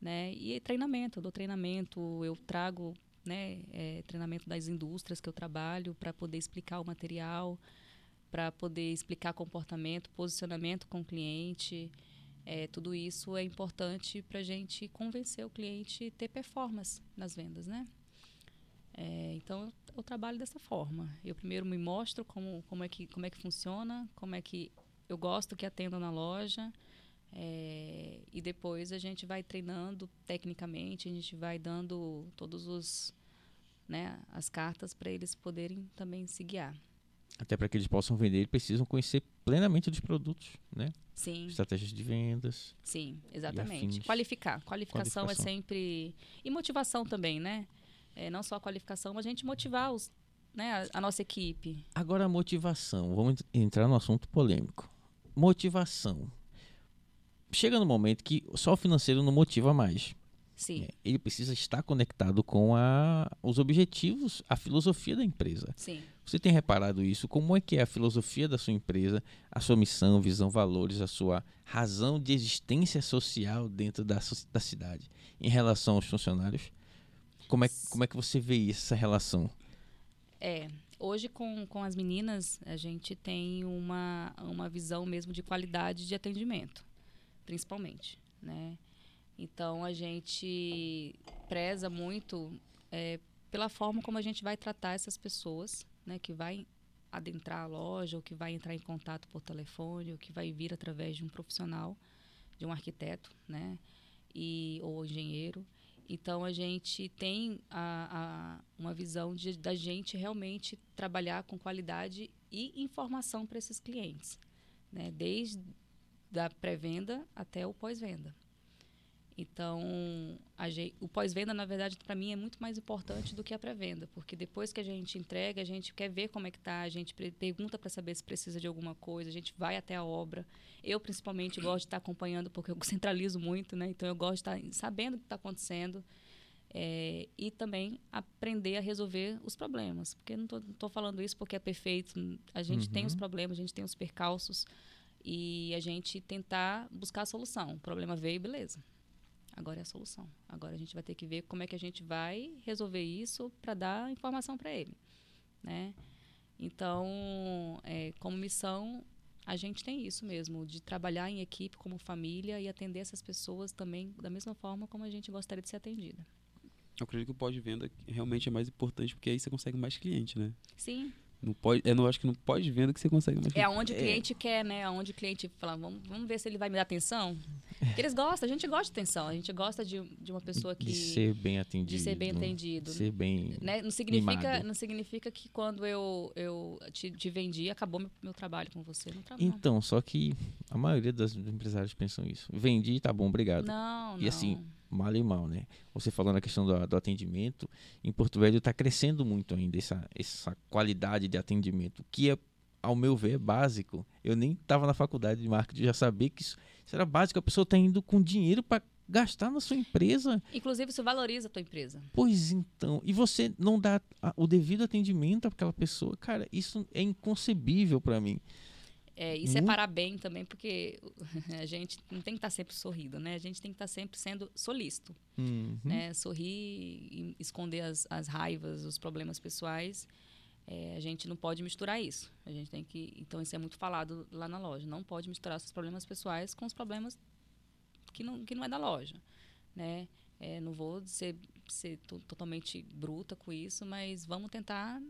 né? E treinamento, eu dou treinamento, eu trago né, é, treinamento das indústrias que eu trabalho para poder explicar o material, para poder explicar comportamento, posicionamento com o cliente. É, tudo isso é importante para a gente convencer o cliente ter performance nas vendas, né? É, então, eu trabalho dessa forma. Eu primeiro me mostro como, como, é que, como é que funciona, como é que eu gosto que atendam na loja, é, e depois a gente vai treinando tecnicamente, a gente vai dando todos os né, as cartas para eles poderem também se guiar. Até para que eles possam vender, eles precisam conhecer plenamente dos produtos, né? Sim, Estratégias de vendas. sim, exatamente. Qualificar. Qualificação, Qualificação. é sempre. E motivação também, né? É, não só a qualificação, mas a gente motivar os, né, a, a nossa equipe. Agora a motivação. Vamos ent- entrar no assunto polêmico. Motivação. Chega no momento que só o financeiro não motiva mais. Sim, É, Ele precisa estar conectado com a, os objetivos, a filosofia da empresa. sim. Você tem reparado isso? Como é que é a filosofia da sua empresa, a sua missão, visão, valores, a sua razão de existência social dentro da, da cidade em relação aos funcionários? Como é, como é que você vê essa relação? É, hoje com, com as meninas, a gente tem uma, uma visão mesmo de qualidade de atendimento, principalmente, né? Então, a gente preza muito pela forma como a gente vai tratar essas pessoas, né, que vai adentrar a loja, ou que vai entrar em contato por telefone, ou que vai vir através de um profissional, de um arquiteto, né, e ou engenheiro. Então a gente tem a, a, uma visão de, da gente realmente trabalhar com qualidade e informação para esses clientes, né? desde da pré-venda até o pós-venda. Então, gente, o pós-venda, na verdade, para mim é muito mais importante do que a pré-venda, porque depois que a gente entrega, a gente quer ver como é que tá, a gente pergunta para saber se precisa de alguma coisa, a gente vai até a obra. Eu, principalmente, gosto de estar acompanhando, porque eu centralizo muito, né? Então, eu gosto de estar sabendo o que está acontecendo é, e também aprender a resolver os problemas. Porque não estou falando isso porque é perfeito, a gente uhum. tem os uhum. problemas, a gente tem os percalços e a gente tentar buscar a solução. O problema veio, beleza Agora é a solução. Agora a gente vai ter que ver como é que a gente vai resolver isso para dar informação para ele, né? Então, é, como missão, a gente tem isso mesmo, de trabalhar em equipe como família e atender essas pessoas também da mesma forma como a gente gostaria de ser atendida. Eu acredito que o pós-venda realmente é mais importante, porque aí você consegue mais cliente, né? Sim, não pode, eu não acho que não pode venda que você consegue mais. É aonde o é. cliente é. quer, né? Aonde o cliente fala, vamos, vamos ver se ele vai me dar atenção. Porque eles gostam, a gente gosta de atenção, a gente gosta de, de uma pessoa que de ser bem atendido, de ser bem atendido, ser bem né? Não significa, mimado. não significa que quando eu eu te, te vendi acabou meu, meu trabalho com você, não Então, só que a maioria dos empresários pensam isso. Vendi, tá bom, obrigado. Não, e não. assim, mal e mal, né? Você falando a questão do, do atendimento, em Porto Velho está crescendo muito ainda essa, essa qualidade de atendimento, que é, ao meu ver, é básico. Eu nem estava na faculdade de marketing, já sabia que isso, isso era básico. A pessoa está indo com dinheiro para gastar na sua empresa. Inclusive, isso valoriza a tua empresa. Pois então. E você não dá o devido atendimento àquela pessoa. Cara, isso é inconcebível para mim. É, e separar bem também, porque a gente não tem que estar sempre sorrindo, né? A gente tem que estar sempre sendo solícito. Uhum. Né? Sorrir e esconder as, as raivas, os problemas pessoais. É, a gente não pode misturar isso. A gente tem que. Então, isso é muito falado lá na loja. Não pode misturar seus problemas pessoais com os problemas que não, que não é da loja. Né? É, não vou ser, ser totalmente bruta com isso, mas vamos tentar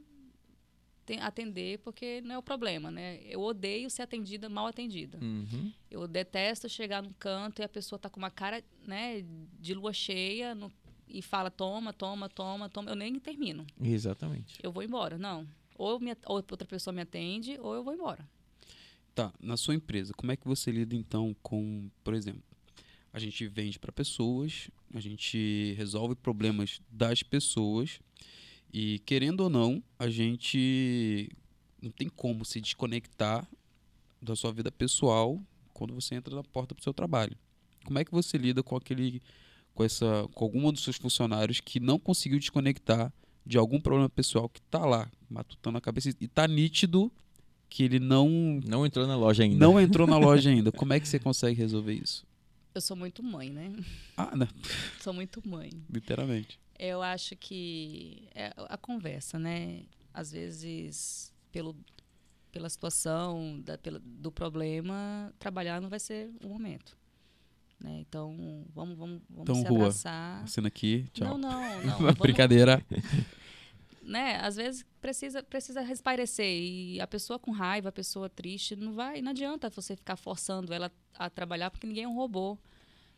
atender porque não é o problema, né? Eu odeio ser atendida mal atendida. Uhum. Eu detesto chegar num canto e a pessoa tá com uma cara, né, de lua cheia no, e fala toma, toma, toma, toma. Eu nem termino. Exatamente. Eu vou embora, não. Ou, me, ou outra pessoa me atende ou eu vou embora. Tá, na sua empresa, como é que você lida então com, por exemplo, a gente vende para pessoas, a gente resolve problemas das pessoas e querendo ou não, a gente não tem como se desconectar da sua vida pessoal quando você entra na porta do seu trabalho. Como é que você lida com aquele com essa com algum dos seus funcionários que não conseguiu desconectar de algum problema pessoal que está lá matutando a cabeça e está nítido que ele não não entrou na loja ainda. Não entrou na loja ainda. Como é que você consegue resolver isso? Eu sou muito mãe, né? Ah, não. Sou muito mãe. Literalmente. Eu acho que é a conversa, né? Às vezes, pelo, pela situação, da, pela, do problema, trabalhar não vai ser o momento. Né? Então, vamos, vamos, vamos então, se rua, abraçar. Assina aqui, tchau. Não, não, não. vamos, Brincadeira. né? Às vezes precisa precisa respairecer e a pessoa com raiva, a pessoa triste, não vai, não adianta você ficar forçando ela a trabalhar porque ninguém é um robô.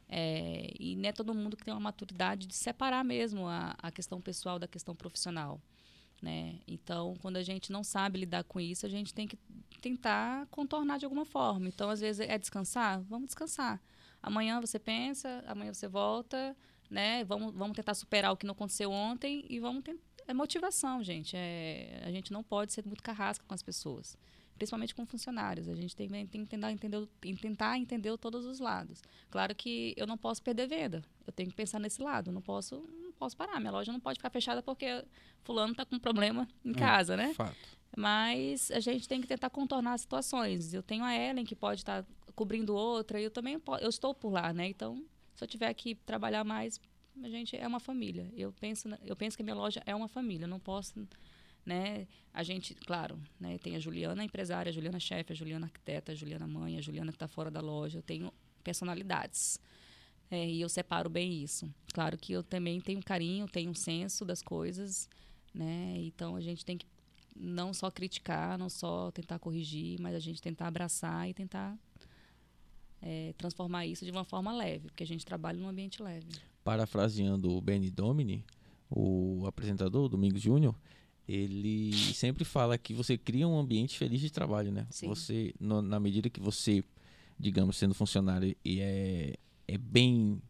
É, e não é todo mundo que tem uma maturidade de separar mesmo a, a questão pessoal da questão profissional. Né? Então, quando a gente não sabe lidar com isso, a gente tem que tentar contornar de alguma forma. Então, às vezes, é descansar? Vamos descansar. Amanhã você pensa, amanhã você volta, né? Vamos, vamos tentar superar o que não aconteceu ontem e vamos tentar. É motivação, gente. É, a gente não pode ser muito carrasca com as pessoas principalmente com funcionários. A gente tem, tem que tentar entender, tentar entender todos os lados. Claro que eu não posso perder venda. Eu tenho que pensar nesse lado. Não posso, não posso parar. Minha loja não pode ficar fechada porque fulano está com um problema em é, casa, né? Fato. Mas a gente tem que tentar contornar as situações. Eu tenho a Ellen que pode estar tá cobrindo outra. E eu também eu estou por lá, né? Então, se eu tiver que trabalhar mais, a gente é uma família. Eu penso, eu penso que a minha loja é uma família. Eu não posso né? A gente, claro, né? Tem a Juliana empresária, a Juliana chefe, a Juliana arquiteta, a Juliana mãe, a Juliana que está fora da loja. Eu tenho personalidades, É, e eu separo bem isso. Claro que eu também tenho carinho, tenho um senso das coisas, né? Então a gente tem que não só criticar, não só tentar corrigir, mas a gente tentar abraçar e tentar é, transformar isso de uma forma leve, porque a gente trabalha num ambiente leve. Parafraseando o Benny Domini, o apresentador, Domingos Júnior, ele sempre fala que você cria um ambiente feliz de trabalho, né? Sim. Você, no- na medida que você, digamos, sendo funcionário e é, é bem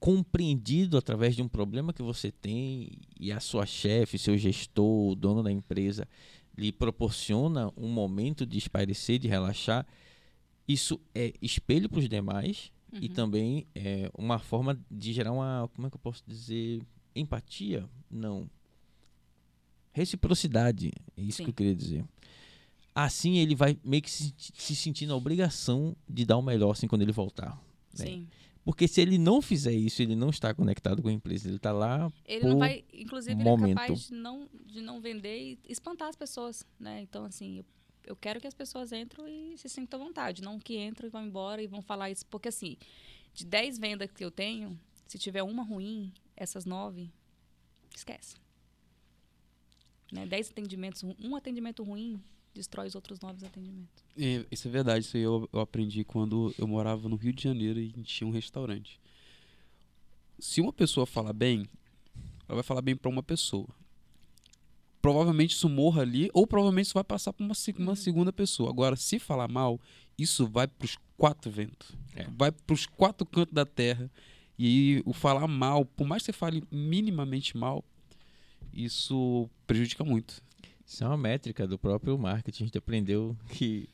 compreendido através de um problema que você tem e a sua chefe, seu gestor, o dono da empresa lhe proporciona um momento de espairecer, de relaxar, isso é espelho para os demais e Uhum. também é uma forma de gerar uma, como é que eu posso dizer, empatia? Não. Reciprocidade, é isso Sim. que eu queria dizer. Assim ele vai meio que se, se sentindo a obrigação de dar o melhor assim quando ele voltar. né? Sim. Porque se ele não fizer isso, ele não está conectado com a empresa, ele está lá Ele por não vai, inclusive, momento. ele é capaz de não, de não vender e espantar as pessoas, né? Então, assim, eu, eu quero que as pessoas entrem e se sintam à vontade, não que entram e vão embora e vão falar isso. Porque, assim, de 10 vendas que eu tenho, se tiver uma ruim, essas nove, esquece. Né? 10 atendimentos, um atendimento ruim destrói os outros nove atendimentos. É, isso é verdade, isso aí eu, eu aprendi quando eu morava no Rio de Janeiro e tinha um restaurante. Se uma pessoa falar bem, ela vai falar bem pra uma pessoa. Provavelmente isso morra ali, ou provavelmente isso vai passar pra uma, uma Uhum. segunda pessoa. Agora, se falar mal, isso vai pros quatro ventos. É. Vai pros quatro cantos da terra. E o falar mal, por mais que você fale minimamente mal, isso prejudica muito. Isso é uma métrica do próprio marketing. A gente aprendeu que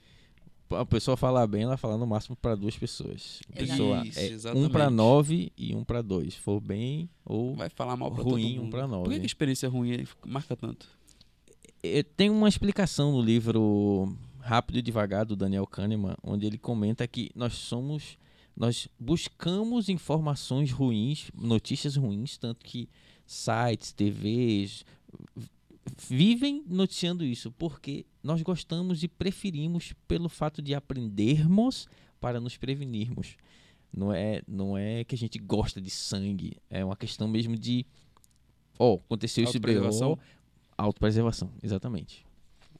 a pessoa falar bem, ela fala no máximo para duas pessoas. A pessoa Isso, é um exatamente. para nove e um para dois. Se for bem ou Vai falar mal pra ruim, um pra nove. Por que, a experiência ruim marca tanto? É, tem uma explicação no livro Rápido e Devagar do Daniel Kahneman, onde ele comenta que nós somos nós buscamos informações ruins, notícias ruins, tanto que sites, TVs vivem noticiando isso, porque nós gostamos e preferimos pelo fato de aprendermos para nos prevenirmos. Não é, não é que a gente gosta de sangue, é uma questão mesmo de ó, aconteceu Autopreservação? BO, autopreservação, exatamente.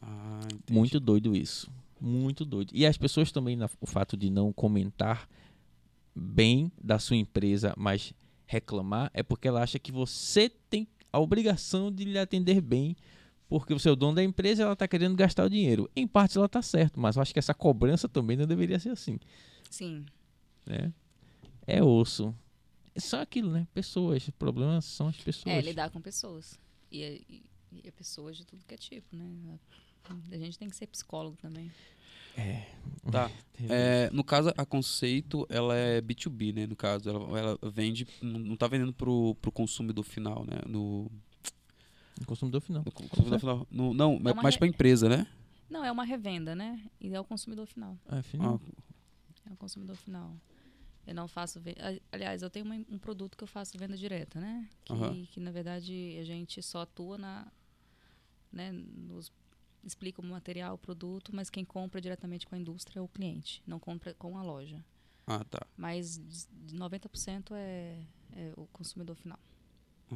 Ah. Muito doido isso. Muito doido. E as pessoas também, na- o fato de não comentar bem da sua empresa, mas reclamar, é porque ela acha que você tem a obrigação de lhe atender bem, porque você é o dono da empresa e ela está querendo gastar o dinheiro. Em parte ela está certo, mas eu acho que essa cobrança também não deveria ser assim. Sim. Né? É osso. É só aquilo, né? Pessoas. O problema são as pessoas. É, lidar com pessoas. E, é- e, e é pessoas de tudo que é tipo, né? A gente tem que ser psicólogo também. Tá. É, no caso, a Conceito, ela é B2B, né? No caso, ela, ela vende, não tá vendendo pro, pro consumidor final, né? No, O consumidor final. no consumidor final. No, não, É mais re- pra empresa, né? Não, é uma revenda, né? E é o consumidor final. Ah, final. Ah, É o consumidor final. Eu não faço. ve- Aliás, eu tenho uma- um produto que eu faço venda direta, né? Que, Aham. que na verdade a gente só atua na. Né, nos, explica o material, o produto, mas quem compra diretamente com a indústria é o cliente, não compra com a loja. ah, tá. Mas de 90% é, é o consumidor final. Ah,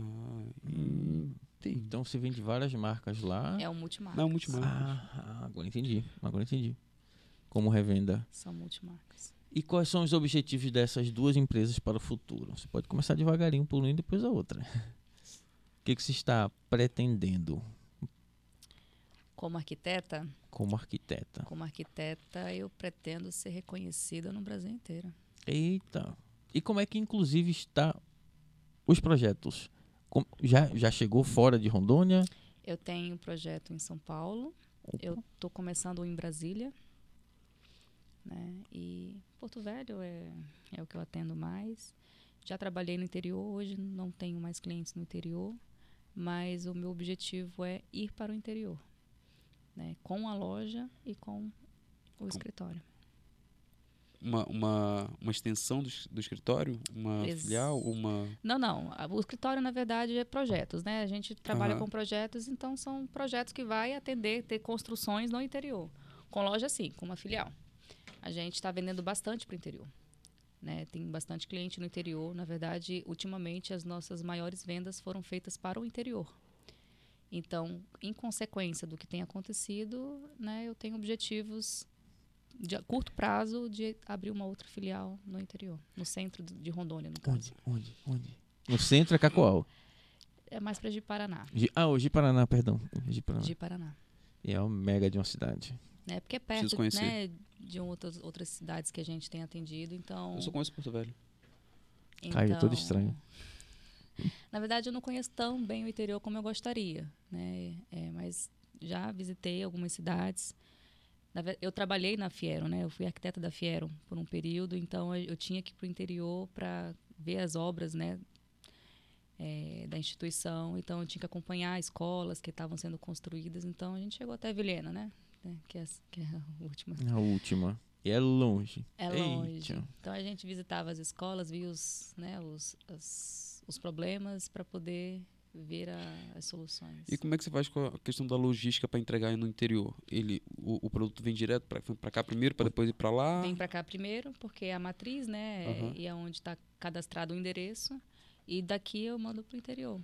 Hum, entendi. Então você vende várias marcas lá. É o multimarcas. Não, multimarcas. Ah, agora entendi. Agora entendi. Como revenda. São multimarcas. E quais são os objetivos dessas duas empresas para o futuro? Você pode começar devagarinho por uma e depois a outra. O que, que você está pretendendo Como arquiteta, como arquiteta? como arquiteta, eu pretendo ser reconhecida no Brasil inteiro. Eita. E como é que inclusive está os projetos? Já, já chegou fora de Rondônia? Eu tenho um projeto em São Paulo. Eu estou começando em Brasília. Né? E Porto Velho é, é o que eu atendo mais. Já trabalhei no interior, hoje não tenho mais clientes no interior, mas o meu objetivo é ir para o interior, né? com a loja e com o escritório. Uma, uma, uma extensão do, do escritório? Uma Ex- filial? Uma. Não, não. O escritório, na verdade, é projetos, né? A gente trabalha Aham. com projetos, então são projetos que vai atender, ter construções no interior. Com loja, sim, com uma filial. A gente está vendendo bastante para o interior. Né? Tem bastante cliente no interior. Na verdade, ultimamente, as nossas maiores vendas foram feitas para o interior. Então, em consequência do que tem acontecido, né, eu tenho objetivos de curto prazo de abrir uma outra filial no interior, no centro de Rondônia, no caso. Onde? Onde? Onde? No centro é Cacoal. É mais para Ji-Paraná. Gi- Ah, o Ji-Paraná, perdão. Ji-Paraná. Ji-Paraná. E é uma mega de uma cidade. Né? Porque é perto né, de outras, outras cidades que a gente tem atendido, então... Eu só conheço Porto Velho. Caio, todo então, estranho. Na verdade, eu não conheço tão bem o interior como eu gostaria, né? É, mas já visitei algumas cidades. Eu trabalhei na Fiero, né? Eu fui arquiteta da Fiero por um período, então eu tinha que ir para o interior para ver as obras, né? é, da instituição. Então, eu tinha que acompanhar escolas que estavam sendo construídas. Então, a gente chegou até Vilhena, né? né, Que, é, que é a última. A última. E é longe. É longe. Eita. Então, a gente visitava as escolas, via os, né, os, as- os problemas para poder ver a- as soluções. E como é que você faz com a questão da logística para entregar no interior? Ele, o, o produto vem direto para cá primeiro, para depois ir para lá? Vem para cá primeiro, porque é a matriz, né? Aham. E é onde está cadastrado o endereço. E daqui eu mando para o interior.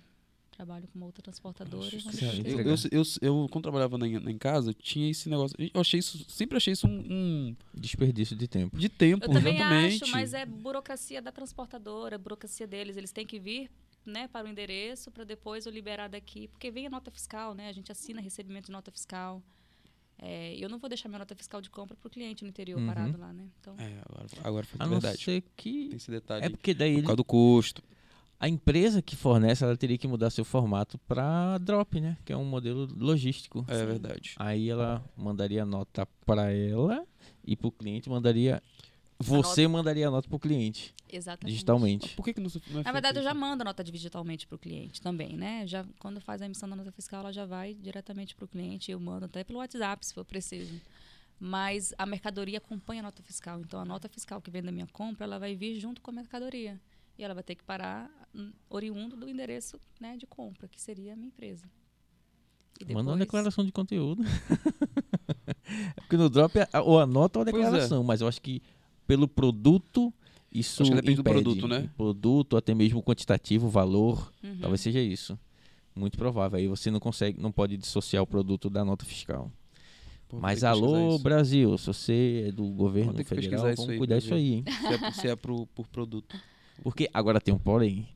Trabalho com uma outra transportadora. Eu, eu, eu, eu, quando trabalhava na, em casa, tinha esse negócio. Eu achei isso, sempre achei isso um, um Desperdício de tempo. de tempo, Eu também exatamente. acho, mas é burocracia da transportadora, burocracia deles. Eles têm que vir né, para o endereço para depois eu liberar daqui. Porque vem a nota fiscal, né? A gente assina recebimento de nota fiscal. É, eu não vou deixar minha nota fiscal de compra para o cliente no interior Uhum. parado lá, né? Então, É, agora, agora foi A de não verdade. ser que. Tem esse detalhe. É porque daí por ele, causa do custo. A empresa que fornece ela teria que mudar seu formato para drop, né? Que é um modelo logístico. É verdade. Aí ela mandaria nota para ela e para o cliente mandaria. Você mandaria a nota para o cliente exatamente. Mas digitalmente. por que, que não, não é Na verdade, eu já mando a nota digitalmente para o cliente também, né? Já, quando faz a emissão da nota fiscal, ela já vai diretamente para o cliente. Eu mando até pelo WhatsApp, se for preciso. Mas a mercadoria acompanha a nota fiscal. Então, a nota fiscal que vem da minha compra, ela vai vir junto com a mercadoria. E ela vai ter que parar hum, oriundo do endereço né, de compra, que seria a minha empresa. E Manda uma depois- declaração de conteúdo. É Porque no drop é ou a nota ou a é. declaração, mas eu acho que pelo produto isso Acho que depende do impede. produto, né? O produto, até mesmo quantitativo, valor, Uhum. talvez seja isso. Muito provável. Aí você não consegue, não pode dissociar o produto da nota fiscal. Pô, Mas alô. Brasil, se você é do governo federal, vamos aí cuidar disso aí, hein? Se é, por- se é pro, por produto. Porque agora tem um porém.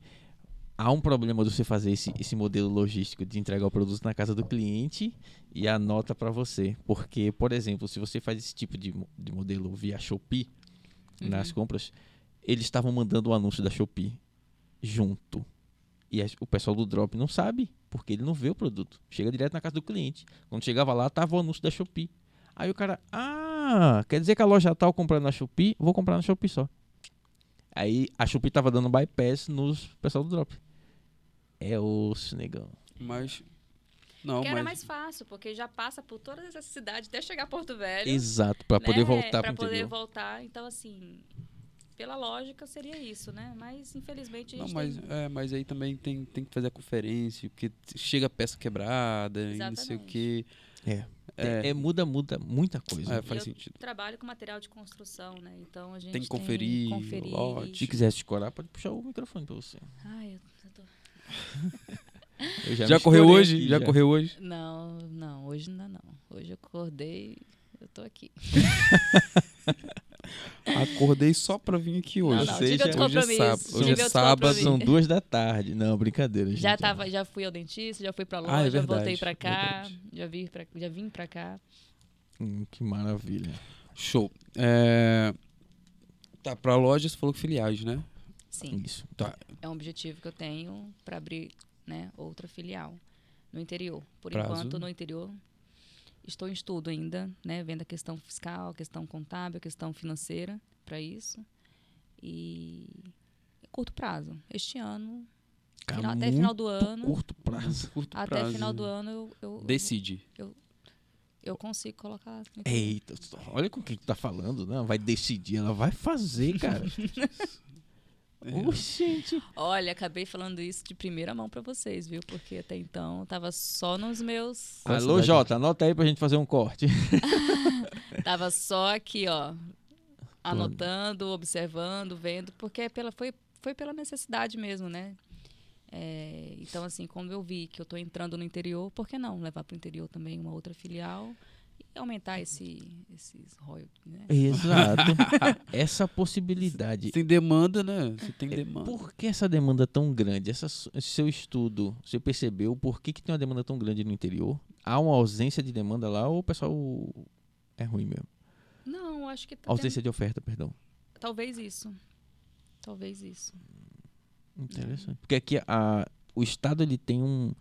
Há um problema de você fazer esse, esse modelo logístico de entregar o produto na casa do cliente e a nota para você. Porque, por exemplo, se você faz esse tipo de, de modelo via Shopee nas Uhum. compras, eles estavam mandando o anúncio da Shopee junto. E as- o pessoal do Drop não sabe, porque ele não vê o produto. Chega direto na casa do cliente. Quando chegava lá, tava o anúncio da Shopee. Aí o cara, ah, quer dizer que a loja tal comprando na Shopee? Vou comprar na Shopee só. Aí a Shopee tava dando bypass nos pessoal do Drop. É osso, negão. Mas. Não, Porque mas. era mais fácil, porque já passa por todas essas cidades até chegar a Porto Velho. Exato, pra né, poder voltar pra pro poder interior. voltar. Então, assim, pela lógica seria isso, né? Mas, infelizmente, a Não, gente mas, tem... é, mas aí também tem, tem que fazer a conferência, porque chega peça quebrada e não sei o que. É. É, É, muda, muda muita coisa. é, faz eu sentido. trabalho com material de construção, né? Então, a gente Tem que conferir, conferir lote. Se quiser escorar, pode puxar o microfone pra você. Ai, eu, eu tô... Eu Já, me correu hoje? aqui, já, correu hoje? Não, não, hoje ainda não. Hoje eu acordei, eu tô aqui. Acordei só pra vir aqui hoje. não, tive seja, hoje é sábado. Hoje é sábado. São duas da tarde. Não, brincadeira, gente. Já, tava, já fui ao dentista, já fui pra loja, Ah, é voltei verdade, pra cá, verdade. já, vi pra, já vim pra cá. Hum, que maravilha. Show. É... Tá, pra loja você falou que filiais, né? Sim. Isso. Tá. é um objetivo que eu tenho para abrir né, outra filial no interior. Por Prazo? enquanto, no interior, estou em estudo ainda, né, vendo a questão fiscal, a questão contábil, a questão financeira para isso. E curto prazo. Este ano, Cara, final- até final do ano, Curto prazo. Curto até prazo. final do ano eu, eu, Decide. eu consigo colocar. interior. Eita, olha com quem tu tá falando, não? Vai decidir, ela vai fazer, cara. É. Oxe, gente. Olha, acabei falando isso de primeira mão para vocês, viu? Porque até então tava só nos meus, Alô? Jota, anota aí pra gente fazer um corte. tava só aqui, ó, anotando, observando, vendo, porque é pela, foi, foi pela necessidade mesmo, né? É, então, assim, quando eu vi que eu estou entrando no interior, por que não levar para o interior também uma outra filial e aumentar esse, esses royalties, né? Exato. essa possibilidade. Tem demanda, né? Você tem demanda. Por que essa demanda tão grande? Essa, esse seu estudo, você percebeu por que, que tem uma demanda tão grande no interior? Há uma ausência de demanda lá ou o pessoal é ruim mesmo? Não, acho que... tá Ausência de oferta, perdão. Talvez isso. Talvez isso. Interessante. Porque aqui a, o estado ele tem um,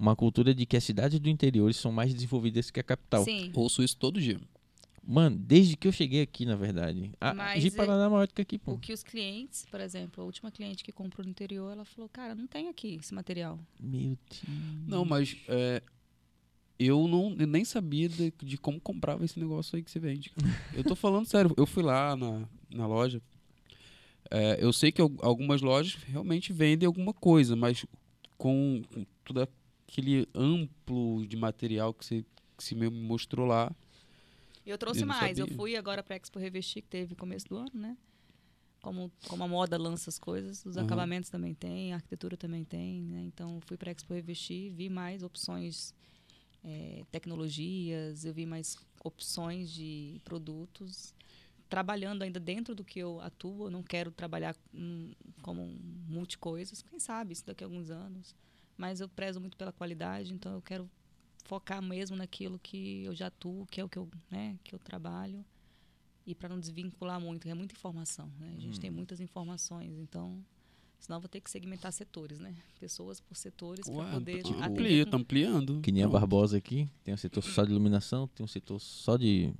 uma cultura de que as cidades do interior são mais desenvolvidas que a capital. Sim. Ouço isso todo dia. Mano, desde que eu cheguei aqui, na verdade. A, Mas de Paraná é maior do que aqui, pô. O que os clientes, por exemplo, a última cliente que comprou no interior, ela falou, cara, não tem aqui esse material. Meu Deus. Não, mas é, eu não eu nem sabia de, de como comprava esse negócio aí que você vende. Eu tô falando sério. Eu fui lá na, na loja. É, eu sei que al- algumas lojas realmente vendem alguma coisa, mas com, com todo aquele amplo de material que você, que me mostrou lá. Eu trouxe Eu mais. Eu sabia. fui agora para Expo Revestir, que teve começo do ano, né? Como, como a moda lança as coisas, os Aham. acabamentos também tem, a arquitetura também tem, né? Então, fui para Expo Revestir, vi mais opções, eh, tecnologias, eu vi mais opções de produtos. Trabalhando ainda dentro do que eu atuo, eu não quero trabalhar hum, como um multi-coisas. Quem sabe, isso daqui a alguns anos. Mas eu prezo muito pela qualidade, então eu quero focar mesmo naquilo que eu já atuo, que é o que eu, né, que eu trabalho. E para não desvincular muito, é muita informação, né? A gente tem muitas informações, então senão eu vou ter que segmentar setores, né? Pessoas por setores para poder tipo, atender amplia, com- tá ampliando. Que nem a. Barbosa aqui. Tem um setor só de iluminação, tem um setor só de,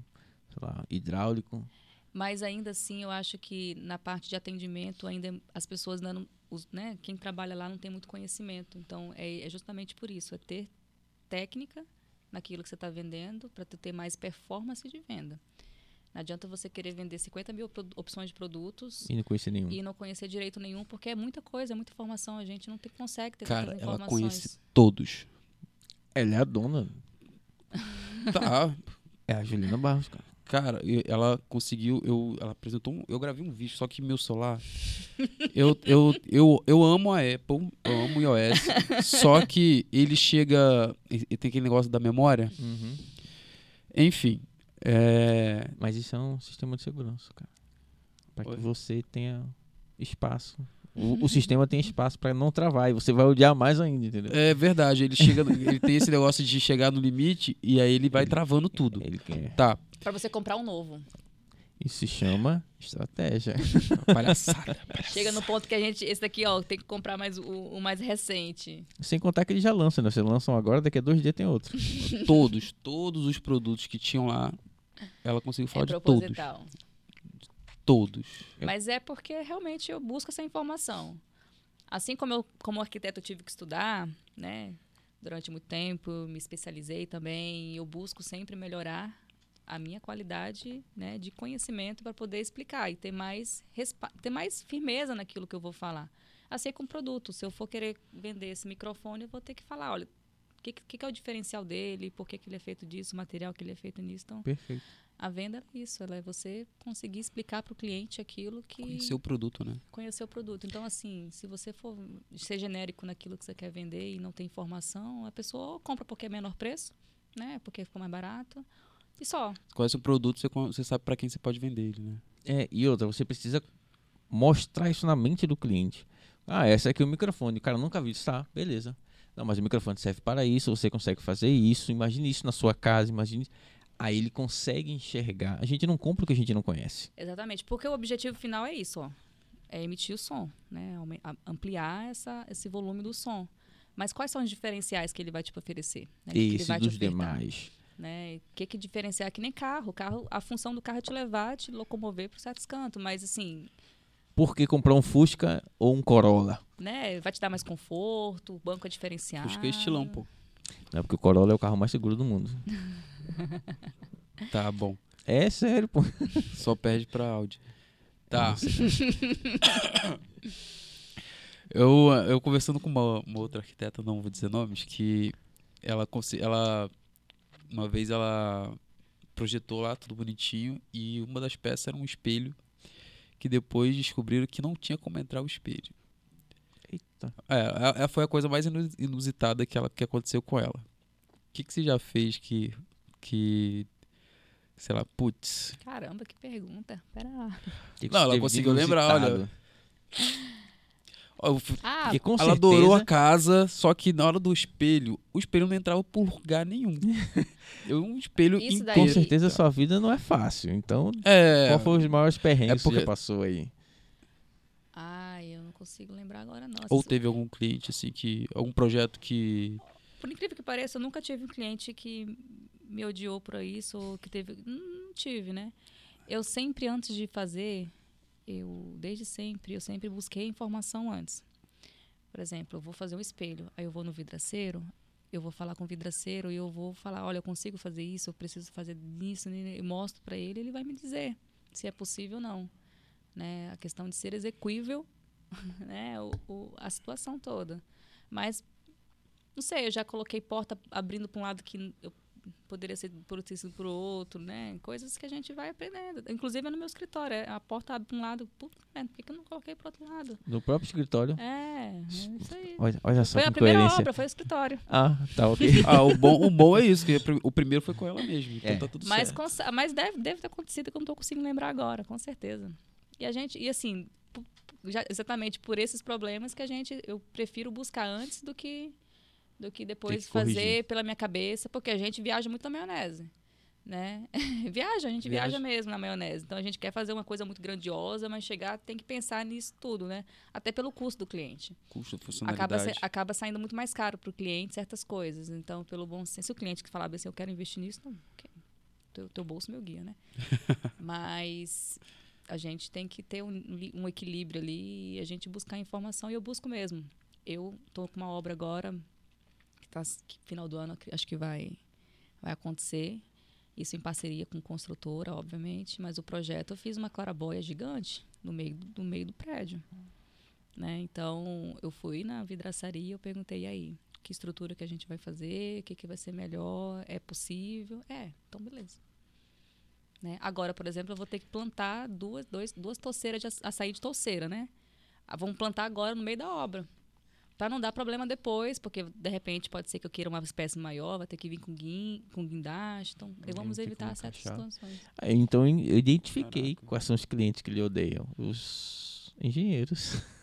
sei lá, hidráulico. Mas ainda assim, eu acho que na parte de atendimento ainda as pessoas não, os, né, quem trabalha lá não tem muito conhecimento. Então é, é justamente por isso, é ter técnica naquilo que você está vendendo para ter mais performance de venda. Não adianta você querer vender 50 mil opções de produtos E não conheci nenhum. e não conhecer direito nenhum, porque é muita coisa, é muita informação. A gente não tem- consegue ter Cara, ela conhece todos. Ela é a dona. Tá. É a Juliana Barros, cara. Cara, ela conseguiu. Eu, ela apresentou. um- eu gravei um vídeo, só que meu celular. eu, eu, eu, eu amo a Apple, eu amo o iOS. só que ele chega. E tem aquele negócio da memória. Enfim. É, Mas isso é um sistema de segurança, cara. Pra Oi? que você tenha espaço. O, o sistema tem espaço pra não travar e você vai odiar mais ainda, entendeu? é verdade, ele chega. ele tem esse negócio de chegar no limite e aí ele vai travando tudo. Ele quer. Tá, Para você comprar um novo. Isso se chama estratégia. palhaçada. Chega no ponto que a gente. Esse daqui, ó, tem que comprar mais o, o mais recente. Sem contar que ele já lança, né? Você lança um agora, daqui a dois dias tem outro. todos, todos os produtos que tinham lá, ela conseguiu falar é de todos. Todos. Mas é porque realmente eu busco essa informação. Assim como eu, como arquiteto, tive que estudar, né? Durante muito tempo, me especializei também. Eu busco sempre melhorar a minha qualidade né, de conhecimento para poder explicar e ter mais, ter mais firmeza naquilo que eu vou falar. Assim com produto. Se eu for querer vender esse microfone, eu vou ter que falar, olha, o que, que, que é o diferencial dele, por que, que ele é feito disso, o material que ele é feito nisso. Então, Perfeito. A venda é isso, ela é você conseguir explicar para o cliente aquilo que Conhecer o produto, né? conhecer o produto. Então, assim, se você for ser genérico naquilo que você quer vender e não tem informação, a pessoa compra porque é menor preço, né? Porque ficou mais barato. E só. Conhece o produto, você, você sabe pra quem você pode vender ele, né? É, e outra, você precisa mostrar isso na mente do cliente. Ah, essa aqui é o microfone. O cara nunca viu isso, tá? Beleza. Não, mas o microfone serve para isso, você consegue fazer isso, imagine isso na sua casa, imagine. Aí ele consegue enxergar. A gente não compra o que a gente não conhece. Exatamente. Porque o objetivo final é isso, ó. É emitir o som, né? Ampliar essa, esse volume do som. Mas quais são os diferenciais que ele vai te oferecer? né? Que ele Esse te dos ofertar, demais. Né? O que que diferenciar? É Que nem carro. Carro. A função do carro é te levar, te locomover para certos cantos. Mas, assim, Por que comprar um Fusca ou um Corolla? né? Vai te dar mais conforto, o banco é diferenciado. Que é estilão, pô. Não, porque o Corolla é o carro mais seguro do mundo. Tá bom. É sério, pô. Só perde pra Audi. Tá. eu, eu conversando com uma, uma outra arquiteta, não vou dizer nomes, que ela, ela uma vez ela projetou lá tudo bonitinho e uma das peças era um espelho que depois descobriram que não tinha como entrar o espelho. Eita. É, é- é- foi a coisa mais inu- inusitada que, ela, que aconteceu com ela. O que, que você já fez que. Que sei lá, putz. Caramba, que pergunta. Pera lá. Que que Não, ela conseguiu lembrar, olha. eu Ah, ela certeza, adorou a casa, só que na hora do espelho, o espelho não entrava por lugar nenhum. Eu um espelho Isso daí- com inteiro. certeza a sua vida não é fácil. Então, É. qual foi os maiores perrengues É que porque- já passou aí? Ai, eu não consigo lembrar agora, não. Ou teve algum cliente assim que. algum projeto que. Por incrível que pareça, eu nunca tive um cliente que me odiou por isso, ou que teve. Não tive, né? Eu sempre, antes de fazer, eu, desde sempre, eu sempre busquei informação antes. Por exemplo, eu vou fazer um espelho, aí eu vou no vidraceiro, eu vou falar com o vidraceiro e eu vou falar, olha, eu consigo fazer isso, eu preciso fazer isso, né? eu mostro para ele, ele vai me dizer se é possível ou não. Né? A questão de ser execuível, né? O, o- a situação toda. Mas não sei, eu já coloquei porta abrindo para um lado que eu poderia ser por ter sido para o outro, né? Coisas que a gente vai aprendendo. Inclusive é no meu escritório, é, a porta abre para um lado, puta, merda, por que, que eu não coloquei para outro lado? No próprio escritório? É, é isso aí. Olha, olha só Foi que a primeira obra, foi o escritório. Ah, tá ok. Ah, o bom, o bom é isso, que o primeiro foi com ela mesmo. Então É. tá tudo Mas, certo. com- mas deve, deve ter acontecido que eu não estou conseguindo lembrar agora, com certeza. E a gente, e assim, já- exatamente por esses problemas que a gente, eu prefiro buscar antes do que do que depois que corrigir. fazer pela minha cabeça, porque a gente viaja muito na maionese. Né? viaja, a gente viaja. Viaja. mesmo na maionese. Então a gente quer fazer uma coisa muito grandiosa, mas chegar tem que pensar nisso tudo, né? Até pelo custo do cliente. Custo, Acaba, funcionalidade. sa- acaba saindo muito mais caro para o cliente certas coisas. Então, pelo bom senso, se o cliente que falava assim, eu quero investir nisso, não, ok. teu, teu bolso meu guia, né? Mas a gente tem que ter um, um equilíbrio ali e a gente buscar informação e eu busco mesmo. Eu estou com uma obra agora tá que final do ano ac- acho que vai vai acontecer. Isso em parceria com construtora, obviamente, mas o projeto eu fiz uma clarabóia gigante no meio do, meio do prédio. Né? Então, eu fui na vidraçaria, eu perguntei aí, que estrutura que a gente vai fazer, o que, que vai ser melhor, é possível? É, então beleza. Né? Agora, por exemplo, eu vou ter que plantar duas, dois, duas toceiras de aç- açaí de touceira, né? Ah, Vamos plantar agora no meio da obra. Para não dar problema depois, porque de repente pode ser que eu queira uma espécie maior, vai ter que vir com, guin, com guindaste. Então, vamos evitar certas situações. Aí, Então eu identifiquei Caraca. quais são os clientes que lhe odeiam. Os engenheiros.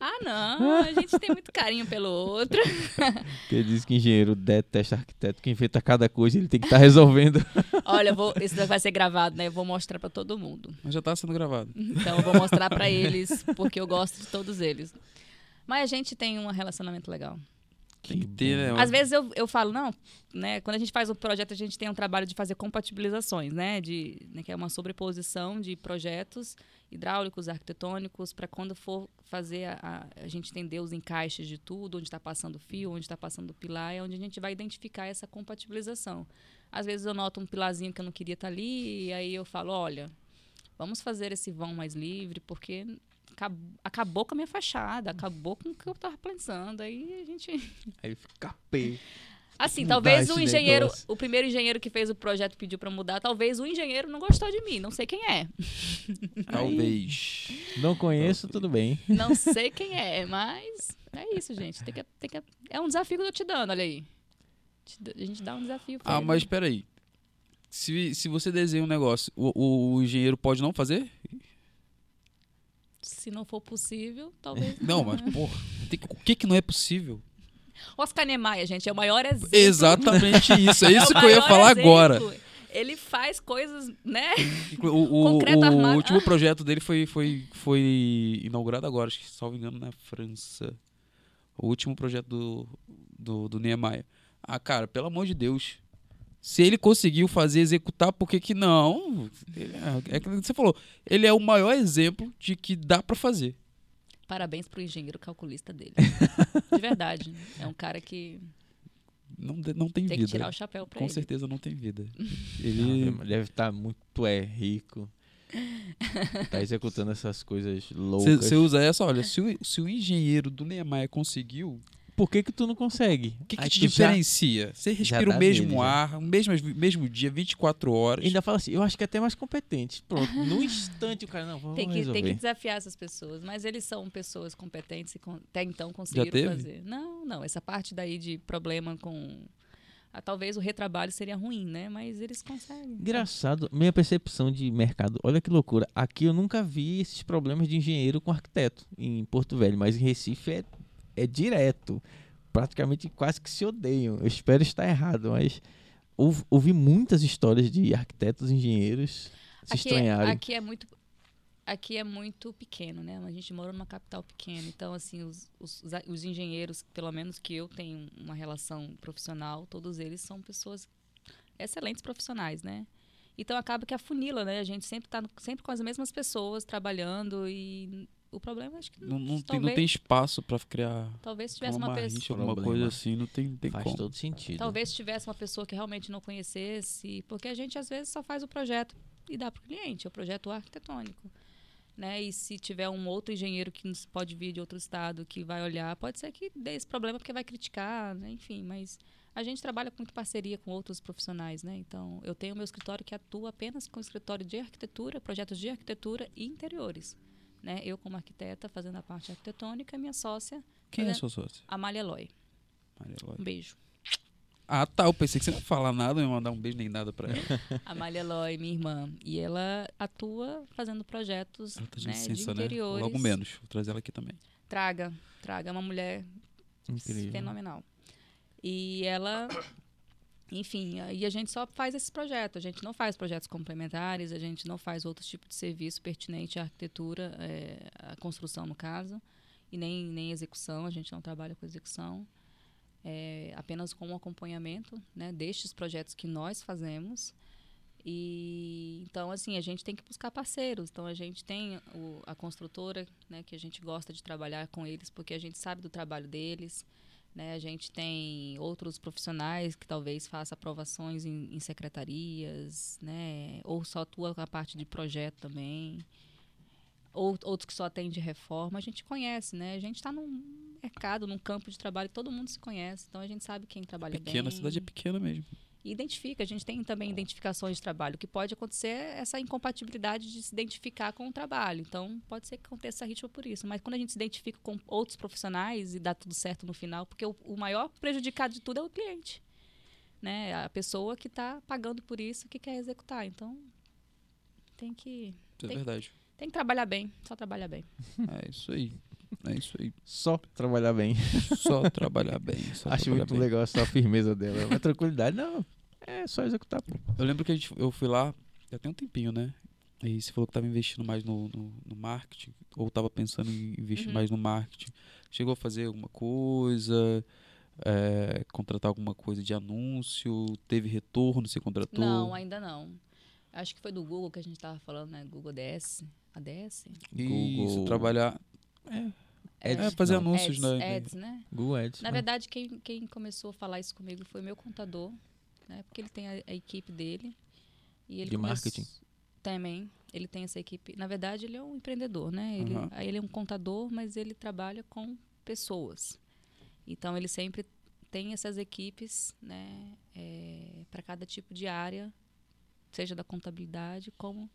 Ah, não, a gente tem muito carinho pelo outro. Porque diz que engenheiro detesta arquiteto, que inventa cada coisa, ele tem que estar resolvendo. Olha, vou, isso vai ser gravado, né? Eu vou mostrar para todo mundo. Mas já tá sendo gravado. Então eu vou mostrar pra eles, porque eu gosto de todos eles. Mas a gente tem um relacionamento legal. Tem que ter, né? Às vezes eu, eu falo, não, né? Quando a gente faz o projeto, a gente tem um trabalho de fazer compatibilizações, né? De, né, que é uma sobreposição de projetos hidráulicos, arquitetônicos, para quando for fazer a, a, a gente entender os encaixes de tudo, onde está passando o fio, onde está passando o pilar, é onde a gente vai identificar essa compatibilização. Às vezes eu noto um pilarzinho que eu não queria estar ali, e aí eu falo, olha, vamos fazer esse vão mais livre, porque acab- acabou com a minha fachada, acabou com o que eu estava pensando. Aí a gente Aí fica pé. Assim, Mudar talvez o engenheiro, negócio. o primeiro engenheiro que fez o projeto pediu para mudar, talvez o engenheiro não gostou de mim, não sei quem é. Talvez. Não conheço, tudo bem. Não sei quem é, mas é isso, gente. Tem que, tem que, é um desafio que eu tô te dando, olha aí. A gente dá um desafio pra Ah, ele. mas peraí. Se, se você desenha um negócio, o, o- o engenheiro pode não fazer? Se não for possível, talvez. Não, mas, porra, tem que- o que que não é possível? Oscar Niemeyer, gente, é o maior exemplo. Exatamente isso. É É isso o que eu ia falar exemplo. agora. Ele faz coisas, né? O, o- o último projeto dele foi, foi, foi inaugurado agora, acho que, salvo engano, na França. O último projeto do, do, do Niemeyer. Ah, cara, pelo amor de Deus. Se ele conseguiu fazer, executar, por que que não? É, é que você falou, ele é o maior exemplo de que dá pra fazer. Parabéns pro engenheiro calculista dele. De verdade. É um cara que Não, não tem, tem que vida. tirar o chapéu pra Com ele. certeza não tem vida. Ele Ele. deve estar muito é, rico. Tá executando essas coisas loucas. Você usa essa, olha, se o, se o engenheiro do Niemeyer conseguiu, por que que tu não consegue? O que, que te tu já- diferencia? Você respira o mesmo ar, o mesmo, mesmo dia, 24 horas. Ainda fala assim, eu acho que é até mais competente. Pronto, no instante o cara, não, vamos Tem que, resolver. tem que desafiar essas pessoas, mas eles são pessoas competentes e até então conseguiram fazer. Não, não, essa parte daí de problema com. ah, talvez o retrabalho seria ruim, né? Mas eles conseguem. Engraçado, minha percepção de mercado, olha que loucura. Aqui eu nunca vi esses problemas de engenheiro com arquiteto em Porto Velho, mas em Recife é, é direto. Praticamente quase que se odeiam. Eu espero estar errado, mas ouv- ouvi muitas histórias de arquitetos e engenheiros se aqui, estranharem. aqui é muito aqui é muito pequeno, né? A gente mora numa capital pequena, então assim os, os, os a- os engenheiros, pelo menos que eu tenho uma relação profissional, todos eles são pessoas excelentes profissionais, né? Então acaba que afunila, né? A gente sempre está sempre com as mesmas pessoas trabalhando e o problema acho que Não, não, tem, talvez, não tem espaço pra criar talvez tivesse uma uma pessoa rixa, alguma coisa assim, não tem, tem Faz como. todo sentido. Talvez tivesse uma pessoa que realmente não conhecesse, porque a gente às vezes só faz o projeto e dá para o cliente, é o projeto arquitetônico. Né? E se tiver um outro engenheiro que pode vir de outro estado que vai olhar, pode ser que dê esse problema porque vai criticar, né? enfim, mas a gente trabalha com muita parceria com outros profissionais, né? Então, eu tenho meu escritório que atua apenas com escritório de arquitetura, projetos de arquitetura e interiores. Né? Eu, como arquiteta, fazendo a parte arquitetônica, minha sócia, Quem é Né? sua sócia? Amália Eloy. Eloy. Um beijo. Ah, tá. Eu pensei que você não ia falar nada, não ia mandar um beijo nem nada pra ela. Amália Eloy, minha irmã. E ela atua fazendo projetos Ela tá de né, de licença, né? interiores. Logo menos. Vou trazer ela aqui também. Traga, traga. É uma mulher Incrível. fenomenal. E ela, enfim, aí a gente só faz esses projetos. A gente não faz projetos complementares, a gente não faz outros tipos de serviço pertinente à arquitetura, é, à construção, no caso, e nem, nem execução. A gente não trabalha com execução. É, apenas com o acompanhamento né, destes projetos que nós fazemos. E então, assim, a gente tem que buscar parceiros. Então, a gente tem o- a construtora, né, que a gente gosta de trabalhar com eles, porque a gente sabe do trabalho deles. Né? A gente tem outros profissionais que talvez façam aprovações em, em secretarias, né? ou só atua com a parte de projeto também. Ou, outros que só atendem reforma. A gente conhece, né? A gente está num mercado, num campo de trabalho todo mundo se conhece. Então, a gente sabe quem trabalha bem. Pequena, a cidade é pequena mesmo. E identifica, a gente tem também identificações de trabalho, O que pode acontecer é essa incompatibilidade de se identificar com o trabalho. Então, pode ser que aconteça ritmo por isso. Mas quando a gente se identifica com outros profissionais e dá tudo certo no final, porque o, o maior prejudicado de tudo é o cliente. Né? A pessoa que está pagando por isso, que quer executar. Então, tem que, Isso é Tem- verdade. tem que trabalhar bem, só trabalhar bem. É isso aí. É isso aí. Só trabalhar bem. Só trabalhar bem. Só Acho trabalhar muito bem. legal essa firmeza dela. Mas tranquilidade, não. É só executar, pô. Eu lembro que a gente, eu fui lá, já tem um tempinho, né? E você falou que estava investindo mais no, no, no marketing, ou estava pensando em investir Uhum. mais no marketing. Chegou a fazer alguma coisa, é, contratar alguma coisa de anúncio, teve retorno, você contratou? Não, ainda não. Acho que foi do Google que a gente estava falando, né? Google DS. ADS? Isso, Google- trabalhar. É, Ads, fazer não. anúncios, Ads, né? Ads, né? Google Ads. Na né? verdade, quem, quem começou a falar isso comigo foi meu contador, né? Porque ele tem a, a equipe dele. E ele De come- marketing? Também. Ele tem essa equipe. Na verdade, ele é um empreendedor, né? Ele, aí ele é um contador, mas ele trabalha com pessoas. Então, ele sempre tem essas equipes, né? para cada tipo de área, seja da contabilidade, como.